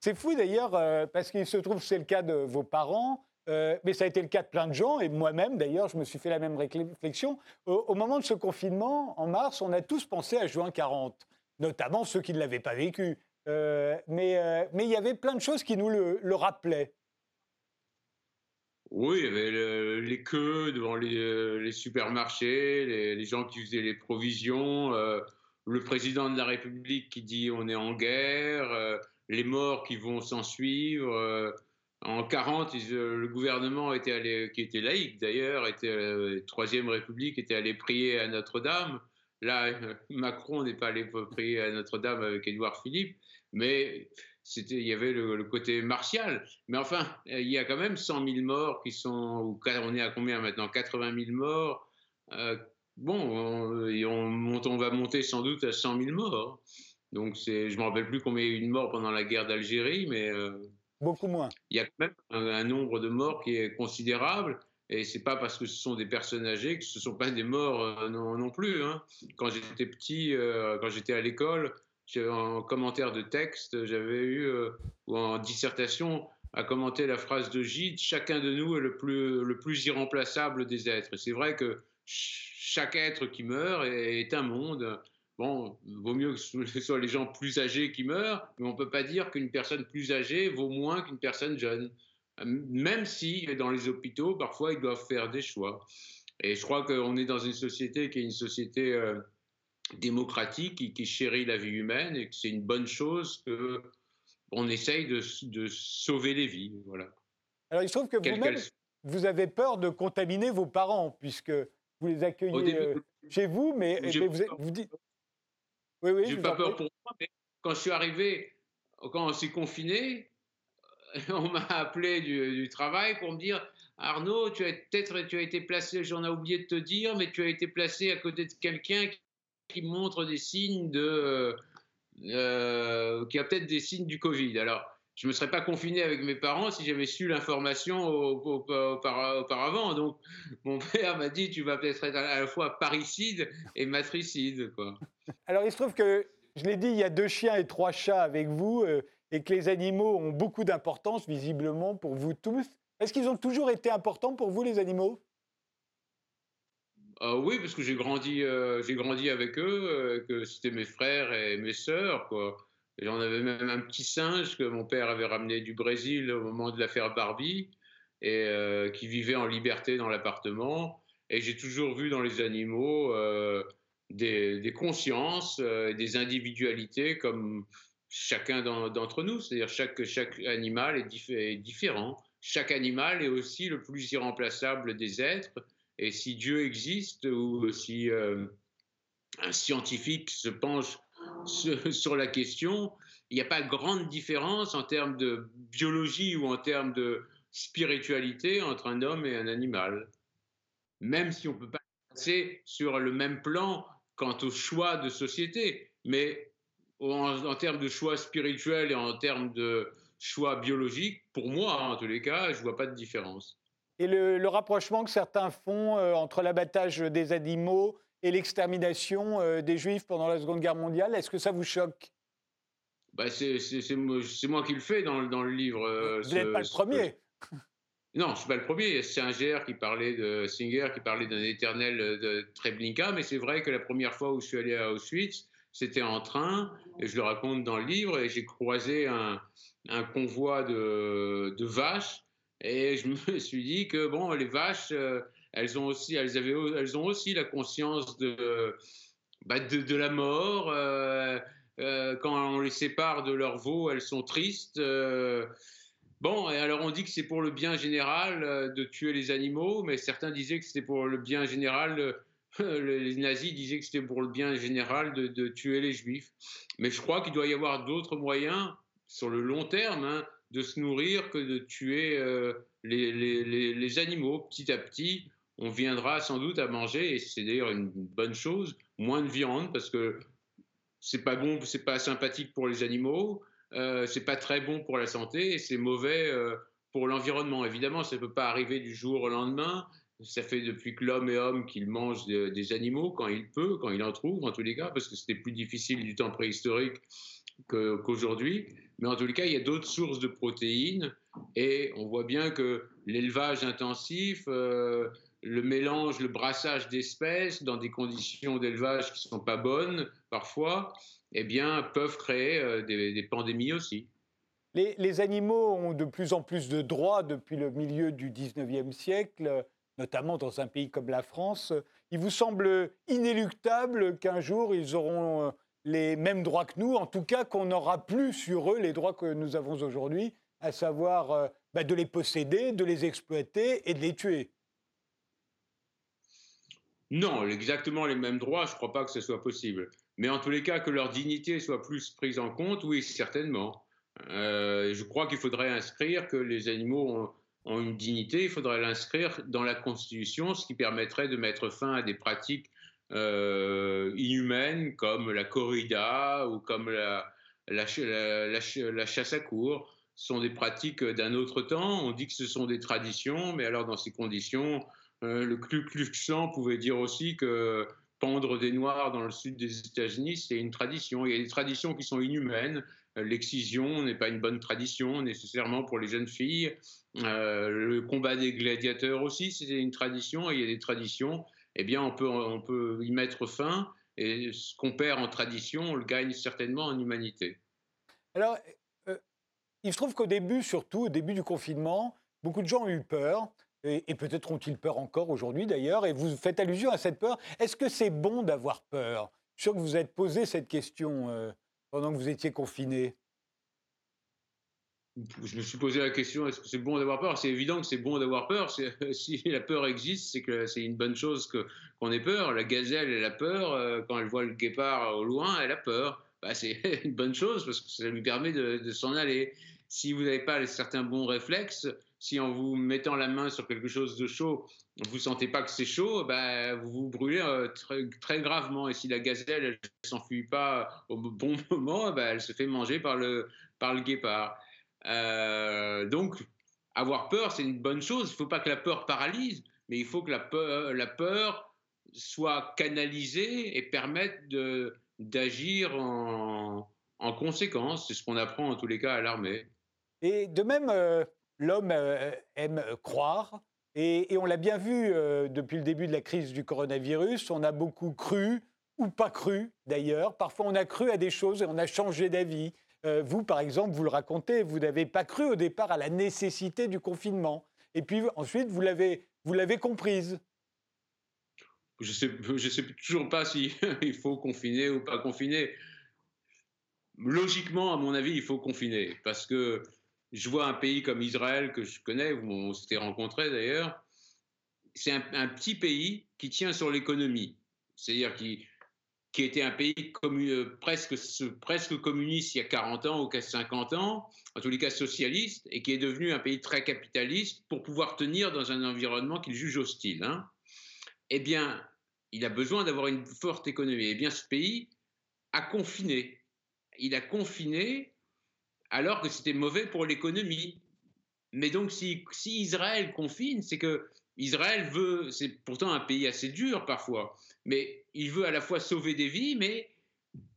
C'est fou d'ailleurs, euh, parce qu'il se trouve que c'est le cas de vos parents, euh, mais ça a été le cas de plein de gens, et moi-même d'ailleurs, je me suis fait la même réflexion. Au, moment de ce confinement, en mars, on a tous pensé à juin 40, notamment ceux qui ne l'avaient pas vécu. Euh, mais, mais il y avait plein de choses qui nous le, rappelaient. Oui, il y avait les queues devant les, supermarchés, les, les, gens qui faisaient les provisions le président de la République qui dit on est en guerre, euh, les morts qui vont s'en suivre. Euh, en 40, euh, le gouvernement qui était laïque d'ailleurs, était la Troisième République était allé prier à Notre-Dame. Là, Macron n'est pas allé prier à Notre-Dame avec Édouard Philippe, mais il y avait le, côté martial. Mais enfin, il y a quand même 100 000 morts qui sont, on est à combien maintenant? 80 000 morts bon, on, va monter sans doute à 100 000 morts. Donc je ne me rappelle plus combien il y a eu de morts pendant la guerre d'Algérie, mais beaucoup moins. Il y a quand même un, nombre de morts qui est considérable. Et c'est pas parce que ce sont des personnes âgées que ce ne sont pas des morts non, non, plus. Hein. Quand j'étais petit, quand j'étais à l'école, en commentaire de texte, j'avais eu, ou en dissertation, à commenter la phrase de Gide, chacun de nous est le plus, le plus irremplaçable des êtres. C'est vrai que chaque être qui meurt est, un monde. Bon, vaut mieux que [laughs] ce soit les gens plus âgés qui meurent, mais on ne peut pas dire qu'une personne plus âgée vaut moins qu'une personne jeune. Même si dans les hôpitaux, parfois, ils doivent faire des choix. Et je crois qu'on est dans une société qui est une société euh, démocratique, qui, qui, chérit la vie humaine, et que c'est une bonne chose que on essaye de, sauver les vies. Voilà. Alors, il se trouve que vous-même, vous avez peur de contaminer vos parents, puisque vous les accueillez euh, chez vous, mais, vous, dites. Oui, oui. J'ai pas peur pour moi, mais quand je suis arrivé, quand on s'est confiné, [laughs] on m'a appelé du, travail pour me dire Arnaud, tu as peut-être tu as été placé, j'en ai oublié de te dire, mais tu as été placé à côté de quelqu'un qui montre des signes de euh, qui a peut-être des signes du Covid. Alors, je ne me serais pas confiné avec mes parents si j'avais su l'information auparavant. Donc, mon père m'a dit Tu vas peut-être être à la fois parricide et matricide. Quoi. Alors, il se trouve que, je l'ai dit, il y a deux chiens et trois chats avec vous euh, et que les animaux ont beaucoup d'importance, visiblement, pour vous tous. Est-ce qu'ils ont toujours été importants pour vous, les animaux? Euh, oui, parce que j'ai grandi, euh, j'ai grandi avec eux, euh, que c'était mes frères et mes sœurs, quoi. J'en avais même un petit singe que mon père avait ramené du Brésil au moment de l'affaire Barbie et qui vivait en liberté dans l'appartement. Et j'ai toujours vu dans les animaux des, consciences, des individualités comme chacun d'entre nous. C'est-à-dire chaque, chaque animal est, est différent. Chaque animal est aussi le plus irremplaçable des êtres et si Dieu existe ou si euh, un scientifique se penche [laughs] sur, la question, il n'y a pas grande différence en termes de biologie ou en termes de spiritualité entre un homme et un animal. Même si on ne peut pas passer sur le même plan quant au choix de société, mais en, termes de choix spirituel et en termes de choix biologique, pour moi, en tous les cas, je ne vois pas de différence et le, rapprochement que certains font euh, entre l'abattage des animaux et l'extermination euh, des Juifs pendant la Seconde Guerre mondiale. Est-ce que ça vous choque? Bah c'est moi qui le fais dans, dans le livre. Euh, vous n'êtes pas le premier. [laughs] Non, je ne suis pas le premier. Singer qui parlait de Singer qui parlait d'un éternel de Treblinka, mais c'est vrai que la première fois où je suis allé à Auschwitz, c'était en train, et je le raconte dans le livre, et j'ai croisé un, un convoi de, de vaches et je me [laughs] suis dit que bon, les vaches, euh, elles ont aussi, elles avaient, elles ont aussi la conscience de, bah, de, la mort. Euh, euh, quand on les sépare de leur veau, elles sont tristes. bon, et alors on dit que c'est pour le bien général de tuer les animaux, mais certains disaient que c'était pour le bien général. [laughs] les nazis disaient que c'était pour le bien général de, tuer les juifs. Mais je crois qu'il doit y avoir d'autres moyens sur le long terme. Hein, de se nourrir que de tuer euh, les, animaux. Petit à petit, on viendra sans doute à manger, et c'est d'ailleurs une bonne chose, moins de viande, parce que c'est pas bon, c'est pas sympathique pour les animaux, euh, c'est pas très bon pour la santé, et c'est mauvais euh, pour l'environnement. Évidemment, ça ne peut pas arriver du jour au lendemain. Ça fait depuis que l'homme est homme qu'il mange des animaux quand il peut, quand il en trouve, en tous les cas, parce que c'était plus difficile du temps préhistorique qu'aujourd'hui. Mais en tous les cas, il y a d'autres sources de protéines et on voit bien que l'élevage intensif, euh, le mélange, le brassage d'espèces dans des conditions d'élevage qui ne sont pas bonnes parfois, eh bien, peuvent créer euh, des, pandémies aussi. Les, animaux ont de plus en plus de droits depuis le milieu du 19e siècle, notamment dans un pays comme la France. Il vous semble inéluctable qu'un jour ils auront euh, les mêmes droits que nous, en tout cas qu'on n'aura plus sur eux les droits que nous avons aujourd'hui, à savoir euh, bah, de les posséder, de les exploiter et de les tuer. Non, exactement les mêmes droits, je ne crois pas que ce soit possible. Mais en tous les cas, que leur dignité soit plus prise en compte, oui, certainement. Euh, je crois qu'il faudrait inscrire que les animaux ont une dignité, il faudrait l'inscrire dans la Constitution, ce qui permettrait de mettre fin à des pratiques inhumaines comme la corrida ou comme la, la, chasse à cour sont des pratiques d'un autre temps. On dit que ce sont des traditions, mais alors dans ces conditions, le Ku Klux Klan pouvait dire aussi que pendre des Noirs dans le sud des États-Unis, c'est une tradition. Il y a des traditions qui sont inhumaines. L'excision n'est pas une bonne tradition nécessairement pour les jeunes filles. Euh, le combat des gladiateurs aussi, c'est une tradition. Il y a des traditions, eh bien, on peut, on peut y mettre fin. Et ce qu'on perd en tradition, on le gagne certainement en humanité. Alors, euh, il se trouve qu'au début, surtout au début du confinement, beaucoup de gens ont eu peur et, peut-être ont-ils peur encore aujourd'hui d'ailleurs, et vous faites allusion à cette peur. Est-ce que c'est bon d'avoir peur? Je suis sûr que vous vous êtes posé cette question euh, pendant que vous étiez confiné. Je me suis posé la question est-ce que c'est bon d'avoir peur? C'est évident que c'est bon d'avoir peur. [laughs] Si la peur existe, c'est que c'est une bonne chose qu'on ait peur. La gazelle, elle a peur. Euh, quand elle voit le guépard au loin, elle a peur. Bah, c'est [laughs] une bonne chose parce que ça lui permet de, de s'en aller. Si vous n'avez pas certains bons réflexes, si en vous mettant la main sur quelque chose de chaud, vous sentez pas que c'est chaud, bah, vous vous brûlez euh, très, gravement. Et si la gazelle ne s'enfuit pas au bon [laughs] moment, bah, elle se fait manger par le, par le guépard. Euh, donc, avoir peur, c'est une bonne chose. Il ne faut pas que la peur paralyse, mais il faut que la peur, la peur soit canalisée et permette d'agir en, en conséquence. C'est ce qu'on apprend en tous les cas à l'armée. Et de même, euh, l'homme euh, aime euh, croire. Et, on l'a bien vu euh, depuis le début de la crise du coronavirus, on a beaucoup cru, ou pas cru d'ailleurs. Parfois on a cru à des choses et on a changé d'avis. vous, par exemple, vous le racontez, vous n'avez pas cru au départ à la nécessité du confinement. Et puis ensuite, vous l'avez, vous l'avez comprise. Je ne sais toujours pas s'il [laughs] il faut confiner ou pas confiner. Logiquement, à mon avis, il faut confiner parce que je vois un pays comme Israël que je connais, où on s'était rencontrés d'ailleurs. C'est un, petit pays qui tient sur l'économie, c'est-à-dire qui, qui était un pays euh, presque, presque communiste il y a 40 ans ou 50 ans, en tous les cas socialiste, et qui est devenu un pays très capitaliste pour pouvoir tenir dans un environnement qu'il juge hostile. Hein. Eh bien, il a besoin d'avoir une forte économie. Eh bien, ce pays a confiné. Il a confiné alors que c'était mauvais pour l'économie. Mais donc, si, Israël confine, c'est que Israël veut, c'est pourtant un pays assez dur parfois, mais il veut à la fois sauver des vies, mais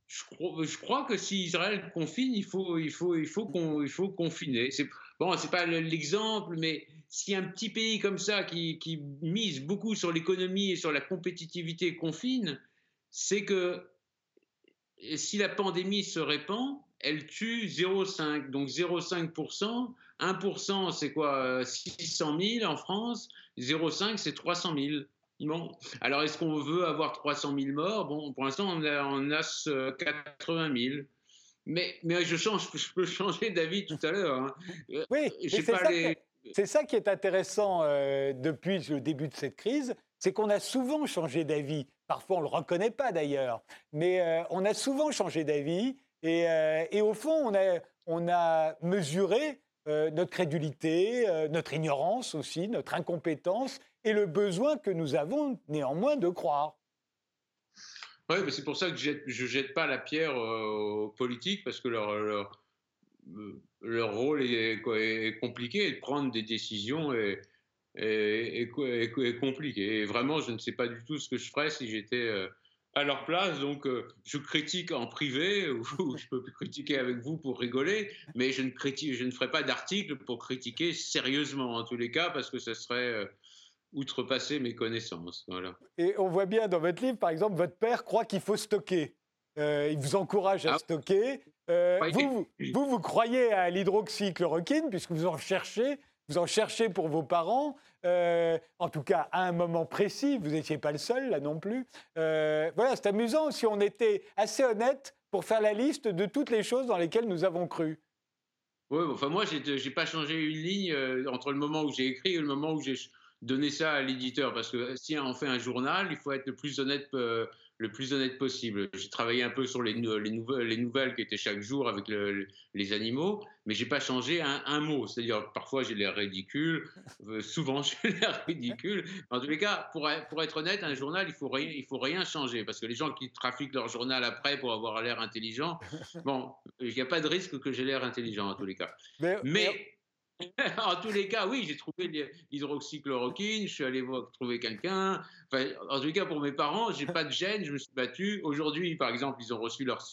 je crois, que si Israël confine, il faut, il faut, il faut, il faut confiner. C'est, bon, c'est pas l'exemple, mais si un petit pays comme ça qui, qui mise beaucoup sur l'économie et sur la compétitivité confine, c'est que si la pandémie se répand, elle tue 0,5. Donc 0,5%, 1% c'est quoi 600 000 en France, 0,5 c'est 300 000. Bon. Alors est-ce qu'on veut avoir 300 000 morts? Bon, pour l'instant on a, on a 80 000. Mais, mais je, change, je peux changer d'avis tout à l'heure. Hein. Euh, oui, c'est ça, les... ça, qui est intéressant euh, depuis le début de cette crise, c'est qu'on a souvent changé d'avis. Parfois, on ne le reconnaît pas d'ailleurs, mais euh, on a souvent changé d'avis euh, et, au fond, on a, mesuré euh, notre crédulité, euh, notre ignorance aussi, notre incompétence et le besoin que nous avons néanmoins de croire. Oui, c'est pour ça que je ne jette pas la pierre aux politiques, parce que leur, leur, rôle est, compliqué, et de prendre des décisions est, est, compliqué. Et vraiment, je ne sais pas du tout ce que je ferais si j'étais à leur place. Donc, euh, je critique en privé, [laughs] ou je peux critiquer avec vous pour rigoler, mais je ne, critique, je ne ferai pas d'article pour critiquer sérieusement, en tous les cas, parce que ce serait euh, outrepasser mes connaissances. Voilà. Et on voit bien dans votre livre, par exemple, votre père croit qu'il faut stocker. Euh, il vous encourage à ah. stocker. vous, vous, vous, croyez à l'hydroxychloroquine, puisque vous en cherchez vous en cherchez pour vos parents, euh, en tout cas à un moment précis, vous n'étiez pas le seul là non plus. Euh, voilà, c'est amusant si on était assez honnête pour faire la liste de toutes les choses dans lesquelles nous avons cru. Oui, enfin moi, je n'ai pas changé une ligne euh, entre le moment où j'ai écrit et le moment où j'ai donner ça à l'éditeur parce que si on fait un journal, il faut être le plus honnête le plus honnête possible. J'ai travaillé un peu sur les, les, nouvelles, les, nouvelles, qui étaient chaque jour avec les animaux, mais j'ai pas changé un, mot. C'est-à-dire, parfois j'ai l'air ridicule, euh, souvent [laughs] j'ai l'air ridicule. En tous les cas, pour, pour, être honnête, un journal, il faut rien, il faut rien changer parce que les gens qui trafiquent leur journal après pour avoir l'air intelligent, bon, il n'y a pas de risque que j'ai l'air intelligent en tous les cas. mais [laughs] en tous les cas, oui, j'ai trouvé l'hydroxychloroquine, je suis allé voir, trouver quelqu'un. En tous les cas, pour mes parents, j'ai pas de gêne, je me suis battu. Aujourd'hui, par exemple, ils ont reçu leur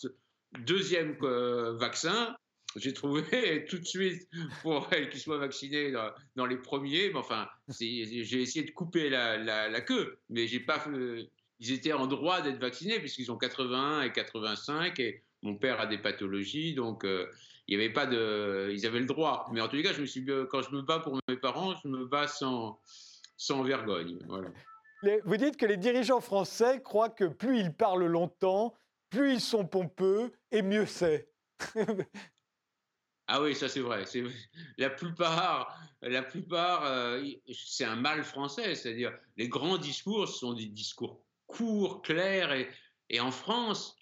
deuxième euh, vaccin. J'ai trouvé [laughs] tout de suite pour qu'ils soient vaccinés dans, les premiers. Mais enfin, j'ai essayé de couper la, queue, mais pas. ils étaient en droit d'être vaccinés puisqu'ils ont 81 et 85 et mon père a des pathologies, donc. Euh, il y avait pas de, ils avaient le droit. Mais en tous les cas, je me suis, quand je me bats pour mes parents, je me bats sans, sans vergogne. Voilà. Vous dites que les dirigeants français croient que plus ils parlent longtemps, plus ils sont pompeux et mieux c'est. ah oui, ça c'est vrai. La plupart, la plupart, euh, c'est un mal français. C'est-à-dire, les grands discours sont des discours courts, clairs. Et, et en France,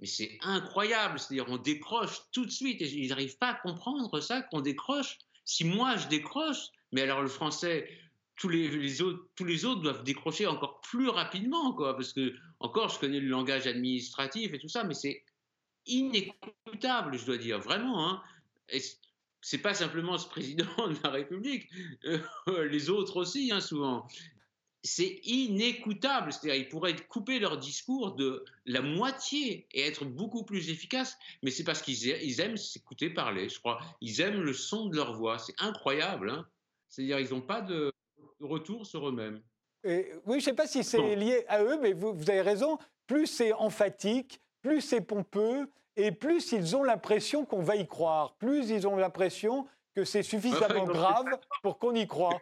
mais c'est incroyable. C'est-à-dire, on décroche tout de suite. Et ils n'arrivent pas à comprendre ça, qu'on décroche. Si moi, je décroche, mais alors le français, tous les, autres, doivent décrocher encore plus rapidement, quoi. Parce que, encore, je connais le langage administratif et tout ça, mais c'est inécoutable, je dois dire, vraiment. Hein. Et c'est pas simplement ce président [laughs] de la République, euh, les autres aussi, hein, souvent c'est inécoutable. C'est-à-dire, ils pourraient couper leur discours de la moitié et être beaucoup plus efficaces. Mais c'est parce qu'ils aiment s'écouter parler, je crois. Ils aiment le son de leur voix. C'est incroyable. Hein. C'est-à-dire, ils n'ont pas de retour sur eux-mêmes. oui, je ne sais pas si c'est lié à eux, mais vous, vous avez raison. Plus c'est emphatique, plus c'est pompeux, et plus ils ont l'impression qu'on va y croire. Plus ils ont l'impression que c'est suffisamment grave pour qu'on y croit.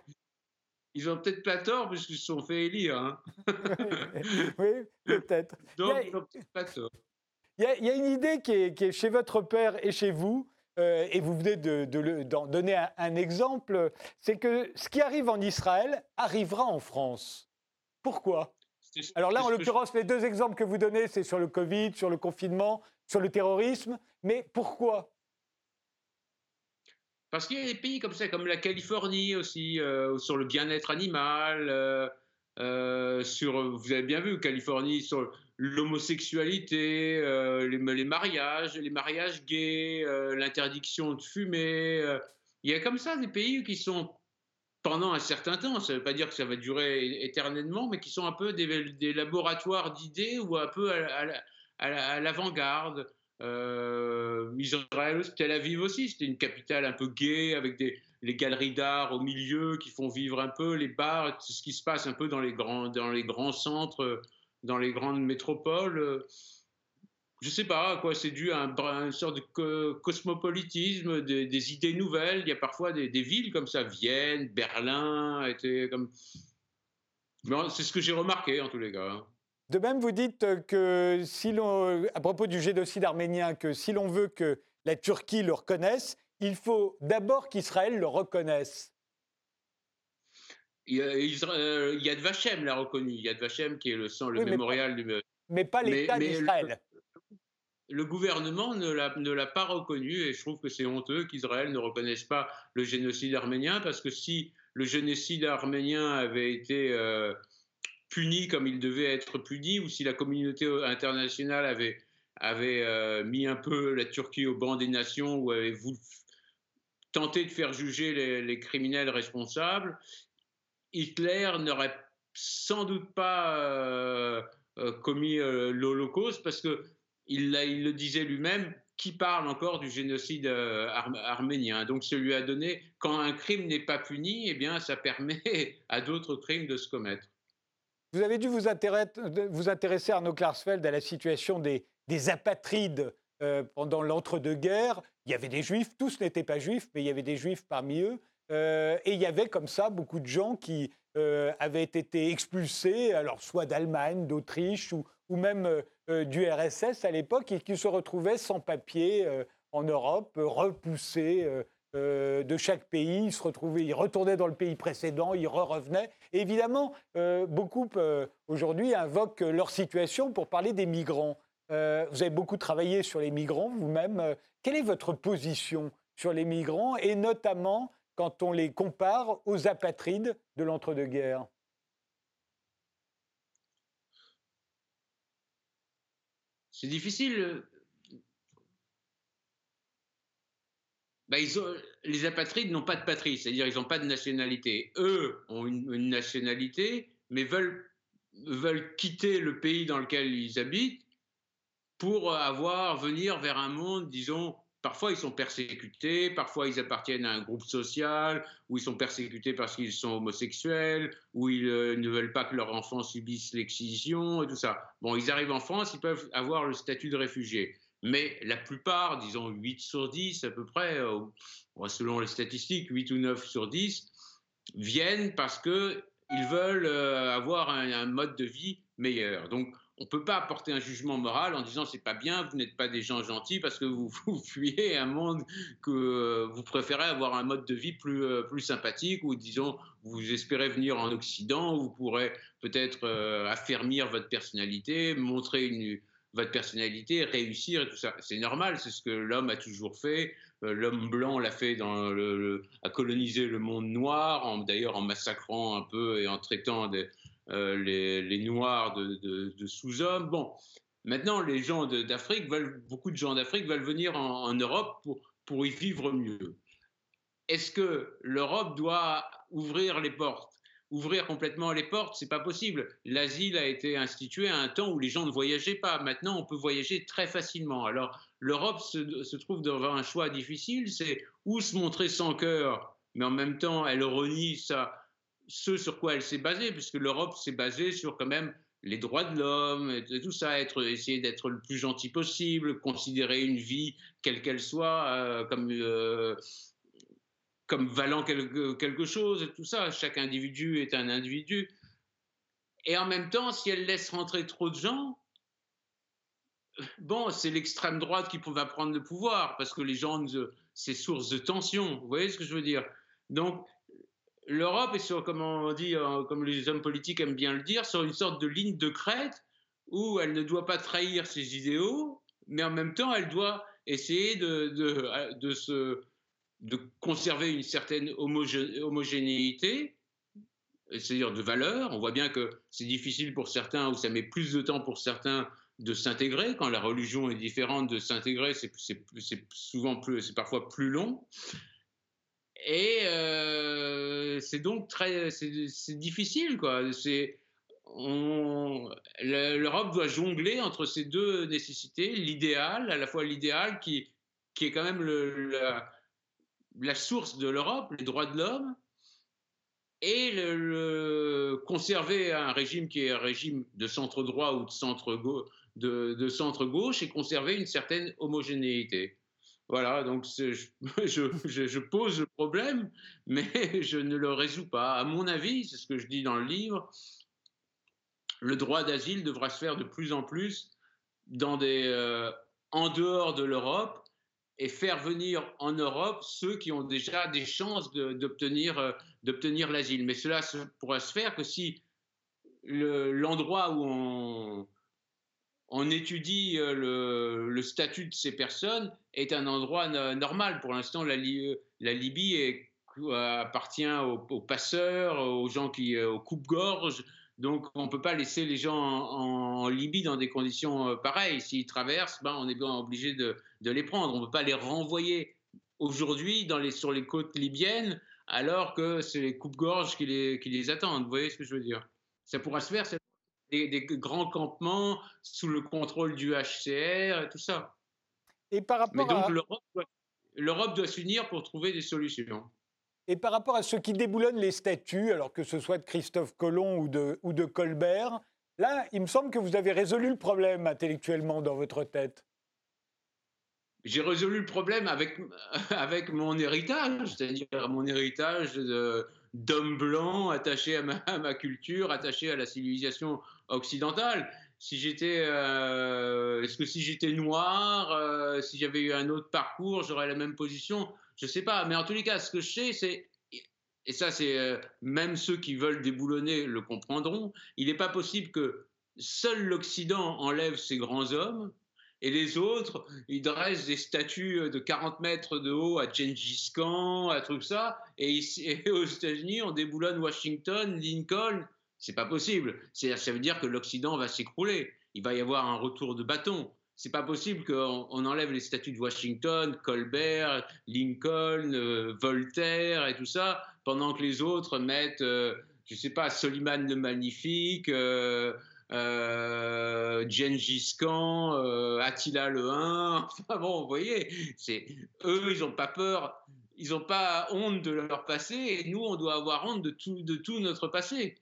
Ils ont peut-être pas tort puisqu'ils se sont fait élire. Hein. [laughs] oui, peut-être. [laughs] Donc, ils n'ont peut-être pas tort. Il y, a, une idée qui est, chez votre père et chez vous, euh, et vous venez de, donner un, exemple, c'est que ce qui arrive en Israël arrivera en France. Pourquoi? Alors là, en l'occurrence, les deux exemples que vous donnez, c'est sur le Covid, sur le confinement, sur le terrorisme, mais pourquoi? Parce qu'il y a des pays comme ça, comme la Californie aussi, euh, sur le bien-être animal, euh, euh, sur, vous avez bien vu, Californie, sur l'homosexualité, les, les, mariages, les mariages gays, l'interdiction de fumer. il y a comme ça des pays qui sont pendant un certain temps, ça ne veut pas dire que ça va durer éternellement, mais qui sont un peu des, laboratoires d'idées ou un peu à l'avant-garde. Euh, Israël, Tel Aviv aussi, c'était une capitale un peu gay avec des, les galeries d'art au milieu qui font vivre un peu les bars, ce qui se passe un peu dans les grands, centres, dans les grandes métropoles. Je sais pas à quoi c'est dû à, un, une sorte de cosmopolitisme, des, idées nouvelles. Il y a parfois des, villes comme ça, Vienne, Berlin. C'est ce que j'ai remarqué en tous les cas. De même, vous dites que si l'on, à propos du génocide arménien, que si l'on veut que la Turquie le reconnaisse, il faut d'abord qu'Israël le reconnaisse. Il y a, Vashem l'a reconnu. Yad Vashem qui est le, le mémorial mais, du. Mais pas l'État d'Israël. Le, gouvernement ne l'a, ne l'a pas reconnu et je trouve que c'est honteux qu'Israël ne reconnaisse pas le génocide arménien parce que si le génocide arménien avait été euh, puni comme il devait être puni, ou si la communauté internationale avait, avait euh, mis un peu la Turquie au banc des nations, ou avait voulu tenter de faire juger les, criminels responsables, Hitler n'aurait sans doute pas euh, euh, commis l'Holocauste, parce que il, il le disait lui-même, qui parle encore du génocide arménien? Donc, ça lui a donné, quand un crime n'est pas puni, eh bien, ça permet [laughs] à d'autres crimes de se commettre. Vous avez dû vous, intéresser, Arnaud Klarsfeld, à la situation des, apatrides euh, pendant l'entre-deux-guerres. Il y avait des juifs, tous n'étaient pas juifs, mais il y avait des juifs parmi eux. Euh, et il y avait comme ça beaucoup de gens qui euh, avaient été expulsés, alors soit d'Allemagne, d'Autriche ou, ou, même du RSS à l'époque, et qui se retrouvaient sans papier en Europe, repoussés euh, de chaque pays. Ils se retrouvaient, ils retournaient dans le pays précédent, ils re-revenaient. évidemment, euh, beaucoup aujourd'hui invoquent leur situation pour parler des migrants. vous avez beaucoup travaillé sur les migrants vous-même. quelle est votre position sur les migrants et notamment quand on les compare aux apatrides de l'entre-deux-guerres? C'est difficile Bah, les apatrides n'ont pas de patrie, c'est-à-dire ils n'ont pas de nationalité. Eux ont une, nationalité, mais veulent, quitter le pays dans lequel ils habitent pour avoir, venir vers un monde, disons, parfois ils sont persécutés, parfois ils appartiennent à un groupe social, ou ils sont persécutés parce qu'ils sont homosexuels, ou ils euh, ne veulent pas que leurs enfants subissent l'excision et tout ça. Bon, ils arrivent en France, ils peuvent avoir le statut de réfugié. Mais la plupart, disons 8 sur 10 à peu près, euh, selon les statistiques, 8 ou 9 sur 10, viennent parce qu'ils veulent euh, avoir un, mode de vie meilleur. Donc, on ne peut pas apporter un jugement moral en disant c'est pas bien, vous n'êtes pas des gens gentils parce que vous, [laughs] fuyez un monde que euh, vous préférez avoir un mode de vie plus, plus sympathique ou disons vous espérez venir en Occident où vous pourrez peut-être affermir votre personnalité, montrer une, votre personnalité, réussir et tout ça. C'est normal, c'est ce que l'homme a toujours fait. Euh, l'homme blanc l'a fait dans le, a colonisé le monde noir, d'ailleurs en massacrant un peu et en traitant euh, les, noirs de, sous-hommes. Bon, maintenant les gens d'Afrique beaucoup de gens d'Afrique veulent venir en, Europe pour y vivre mieux. Est-ce que l'Europe doit ouvrir les portes? Ouvrir complètement les portes, c'est pas possible. L'asile a été institué à un temps où les gens ne voyageaient pas. Maintenant, on peut voyager très facilement. Alors, l'Europe se, trouve devant un choix difficile, c'est où se montrer sans cœur, mais en même temps, elle renie ça, ce sur quoi elle s'est basée, puisque l'Europe s'est basée sur quand même les droits de l'homme, et tout ça, être, essayer d'être le plus gentil possible, considérer une vie, quelle qu'elle soit, euh, comme euh, comme valant quelque, chose, tout ça. Chaque individu est un individu. Et en même temps, si elle laisse rentrer trop de gens, bon, c'est l'extrême droite qui va prendre le pouvoir, parce que les gens, c'est source de tension. Vous voyez ce que je veux dire? Donc, l'Europe est sur, comme on dit, euh, comme les hommes politiques aiment bien le dire, sur une sorte de ligne de crête où elle ne doit pas trahir ses idéaux, mais en même temps, elle doit essayer de, de, de se de conserver une certaine homogénéité, c'est-à-dire de valeur. On voit bien que c'est difficile pour certains, ou ça met plus de temps pour certains de s'intégrer. Quand la religion est différente, de s'intégrer, c'est parfois plus long. Et euh, c'est donc très, c'est difficile, quoi. L'Europe doit jongler entre ces deux nécessités, l'idéal, à la fois l'idéal qui, qui est quand même le, la source de l'Europe, les droits de l'homme, et le, conserver un régime qui est un régime de centre droit ou de centre, gauche et conserver une certaine homogénéité. Voilà, donc [laughs] je, pose le problème, mais [laughs] je ne le résous pas. À mon avis, c'est ce que je dis dans le livre, le droit d'asile devra se faire de plus en plus euh, en dehors de l'Europe et faire venir en Europe ceux qui ont déjà des chances euh, d'obtenir l'asile. Mais cela pourra se faire que si l'endroit où on, étudie euh, le, statut de ces personnes est un endroit normal. Pour l'instant, la, Libye est, appartient aux, passeurs, aux gens qui, aux coupe-gorge, donc, on ne peut pas laisser les gens en, Libye dans des conditions euh, pareilles. S'ils traversent, ben, on est bien obligé de, les prendre. On ne peut pas les renvoyer aujourd'hui sur les côtes libyennes alors que c'est les coupes-gorges qui les, attendent. Vous voyez ce que je veux dire? Ça pourra se faire, des, des, grands campements sous le contrôle du HCR et tout ça. Et par rapport Mais donc, l'Europe doit s'unir pour trouver des solutions. Et par rapport à ceux qui déboulonnent les statuts, alors que ce soit de Christophe Colomb ou de, ou de Colbert, là, il me semble que vous avez résolu le problème intellectuellement dans votre tête. J'ai résolu le problème avec, [laughs] avec mon héritage, c'est-à-dire mon héritage d'homme blanc attaché [laughs] à ma, culture, attaché à la civilisation occidentale. Si j'étais, euh, est-ce que si j'étais noir, euh, si j'avais eu un autre parcours, j'aurais la même position je sais pas. Mais en tous les cas, ce que je sais, c'est et ça, c'est euh, même ceux qui veulent déboulonner le comprendront. Il n'est pas possible que seul l'Occident enlève ces grands hommes et les autres, ils dressent des statues de 40 mètres de haut à Gengis Khan, à truc ça, [laughs] et aux États-Unis, on déboulonne Washington, Lincoln. C'est pas possible. Ça veut dire que l'Occident va s'écrouler. Il va y avoir un retour de bâton. C'est pas possible qu'on enlève les statues de Washington, Colbert, Lincoln, euh, Voltaire et tout ça, pendant que les autres mettent, euh, je sais pas, Soliman le Magnifique, euh, euh, Gengis Khan, euh, Attila le 1. [laughs] Enfin bon, vous voyez, eux, ils n'ont pas peur, ils n'ont pas honte de leur passé, et nous, on doit avoir honte de tout, de tout notre passé.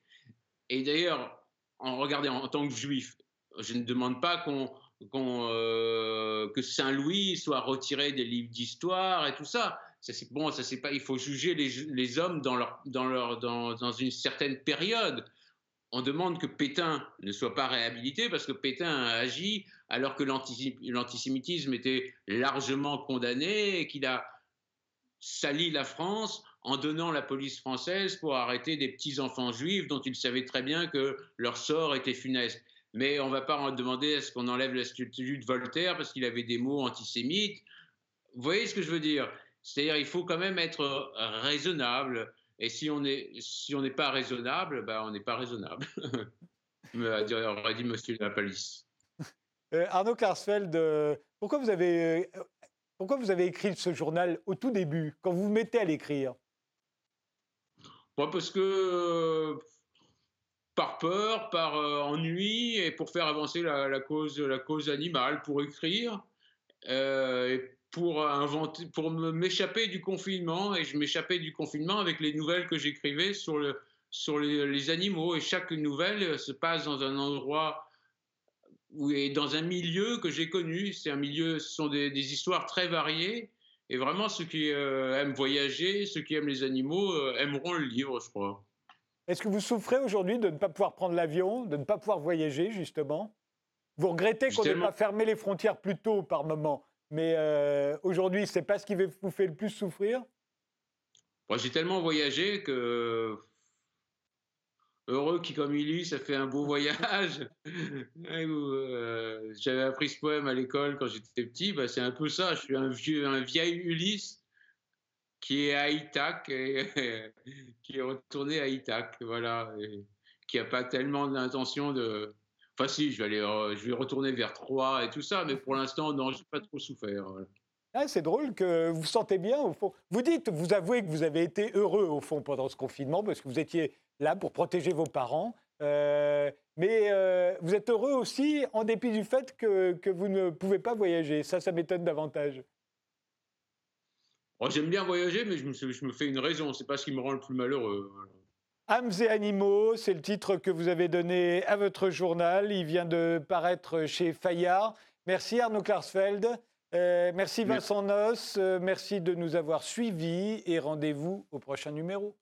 Et d'ailleurs, en regardant en tant que juif, je ne demande pas qu'on euh, que Saint-Louis soit retiré des livres d'histoire et tout ça. ça c'est bon, ça c'est pas. Il faut juger les, les hommes dans leur, dans leur, dans, dans une certaine période on demande que Pétain ne soit pas réhabilité parce que Pétain a agi alors que l'antisémitisme était largement condamné et qu'il a sali la France en donnant la police française pour arrêter des petits-enfants juifs dont il savait très bien que leur sort était funeste. Mais on ne va pas en demander à ce qu'on enlève la statue de Voltaire parce qu'il avait des mots antisémites. Vous voyez ce que je veux dire? C'est-à-dire il faut quand même être raisonnable. Et si on n'est si on pas raisonnable, ben on n'est pas raisonnable. [laughs] aurait dit Monsieur la Palisse. [laughs] Euh, Arnaud Klarsfeld, euh, pourquoi, vous avez, euh, pourquoi vous avez écrit ce journal au tout début, quand vous vous mettez à l'écrire? Moi, Parce que par peur, par ennui, et pour faire avancer la, cause, la cause animale, pour écrire, pour inventer, pour m'échapper du confinement. Et je m'échappais du confinement avec les nouvelles que j'écrivais sur, le, sur les, animaux. Et chaque nouvelle se passe dans un endroit est dans un milieu que j'ai connu. C'est un milieu, ce sont des, histoires très variées. Et vraiment, ceux qui euh, aiment voyager, ceux qui aiment les animaux, euh, aimeront le livre, je crois. Est-ce que vous souffrez aujourd'hui de ne pas pouvoir prendre l'avion, de ne pas pouvoir voyager, justement? Vous regrettez qu'on n'ait pas fermé les frontières plus tôt par moment. Mais euh, aujourd'hui, c'est pas ce qui vous fait le plus souffrir? Moi, j'ai tellement voyagé que heureux qui comme il ça fait un beau voyage. [laughs] Euh, j'avais appris ce poème à l'école quand j'étais petit, bah, c'est un peu ça. Je suis un vieux, un vieil Ulysse qui est à Ithac et [laughs] qui est retourné à Ithac, voilà, qui n'a pas tellement d'intention de, Enfin, si, je vais, aller, euh, je vais retourner vers Troyes et tout ça, mais pour l'instant, non, je n'ai pas trop souffert. Ah, c'est drôle que vous sentez bien, au fond. Vous dites, vous avouez que vous avez été heureux, au fond, pendant ce confinement, parce que vous étiez là pour protéger vos parents. Euh, mais euh, vous êtes heureux aussi en dépit du fait que vous ne pouvez pas voyager. Ça, ça m'étonne davantage. Oh, j'aime bien voyager, mais je me, je me, fais une raison. C'est pas ce qui me rend le plus malheureux. Âmes et animaux, c'est le titre que vous avez donné à votre journal. Il vient de paraître chez Fayard. Merci Arnaud Klarsfeld. Euh, merci Vincent Noss. Euh, merci de nous avoir suivis et rendez-vous au prochain numéro.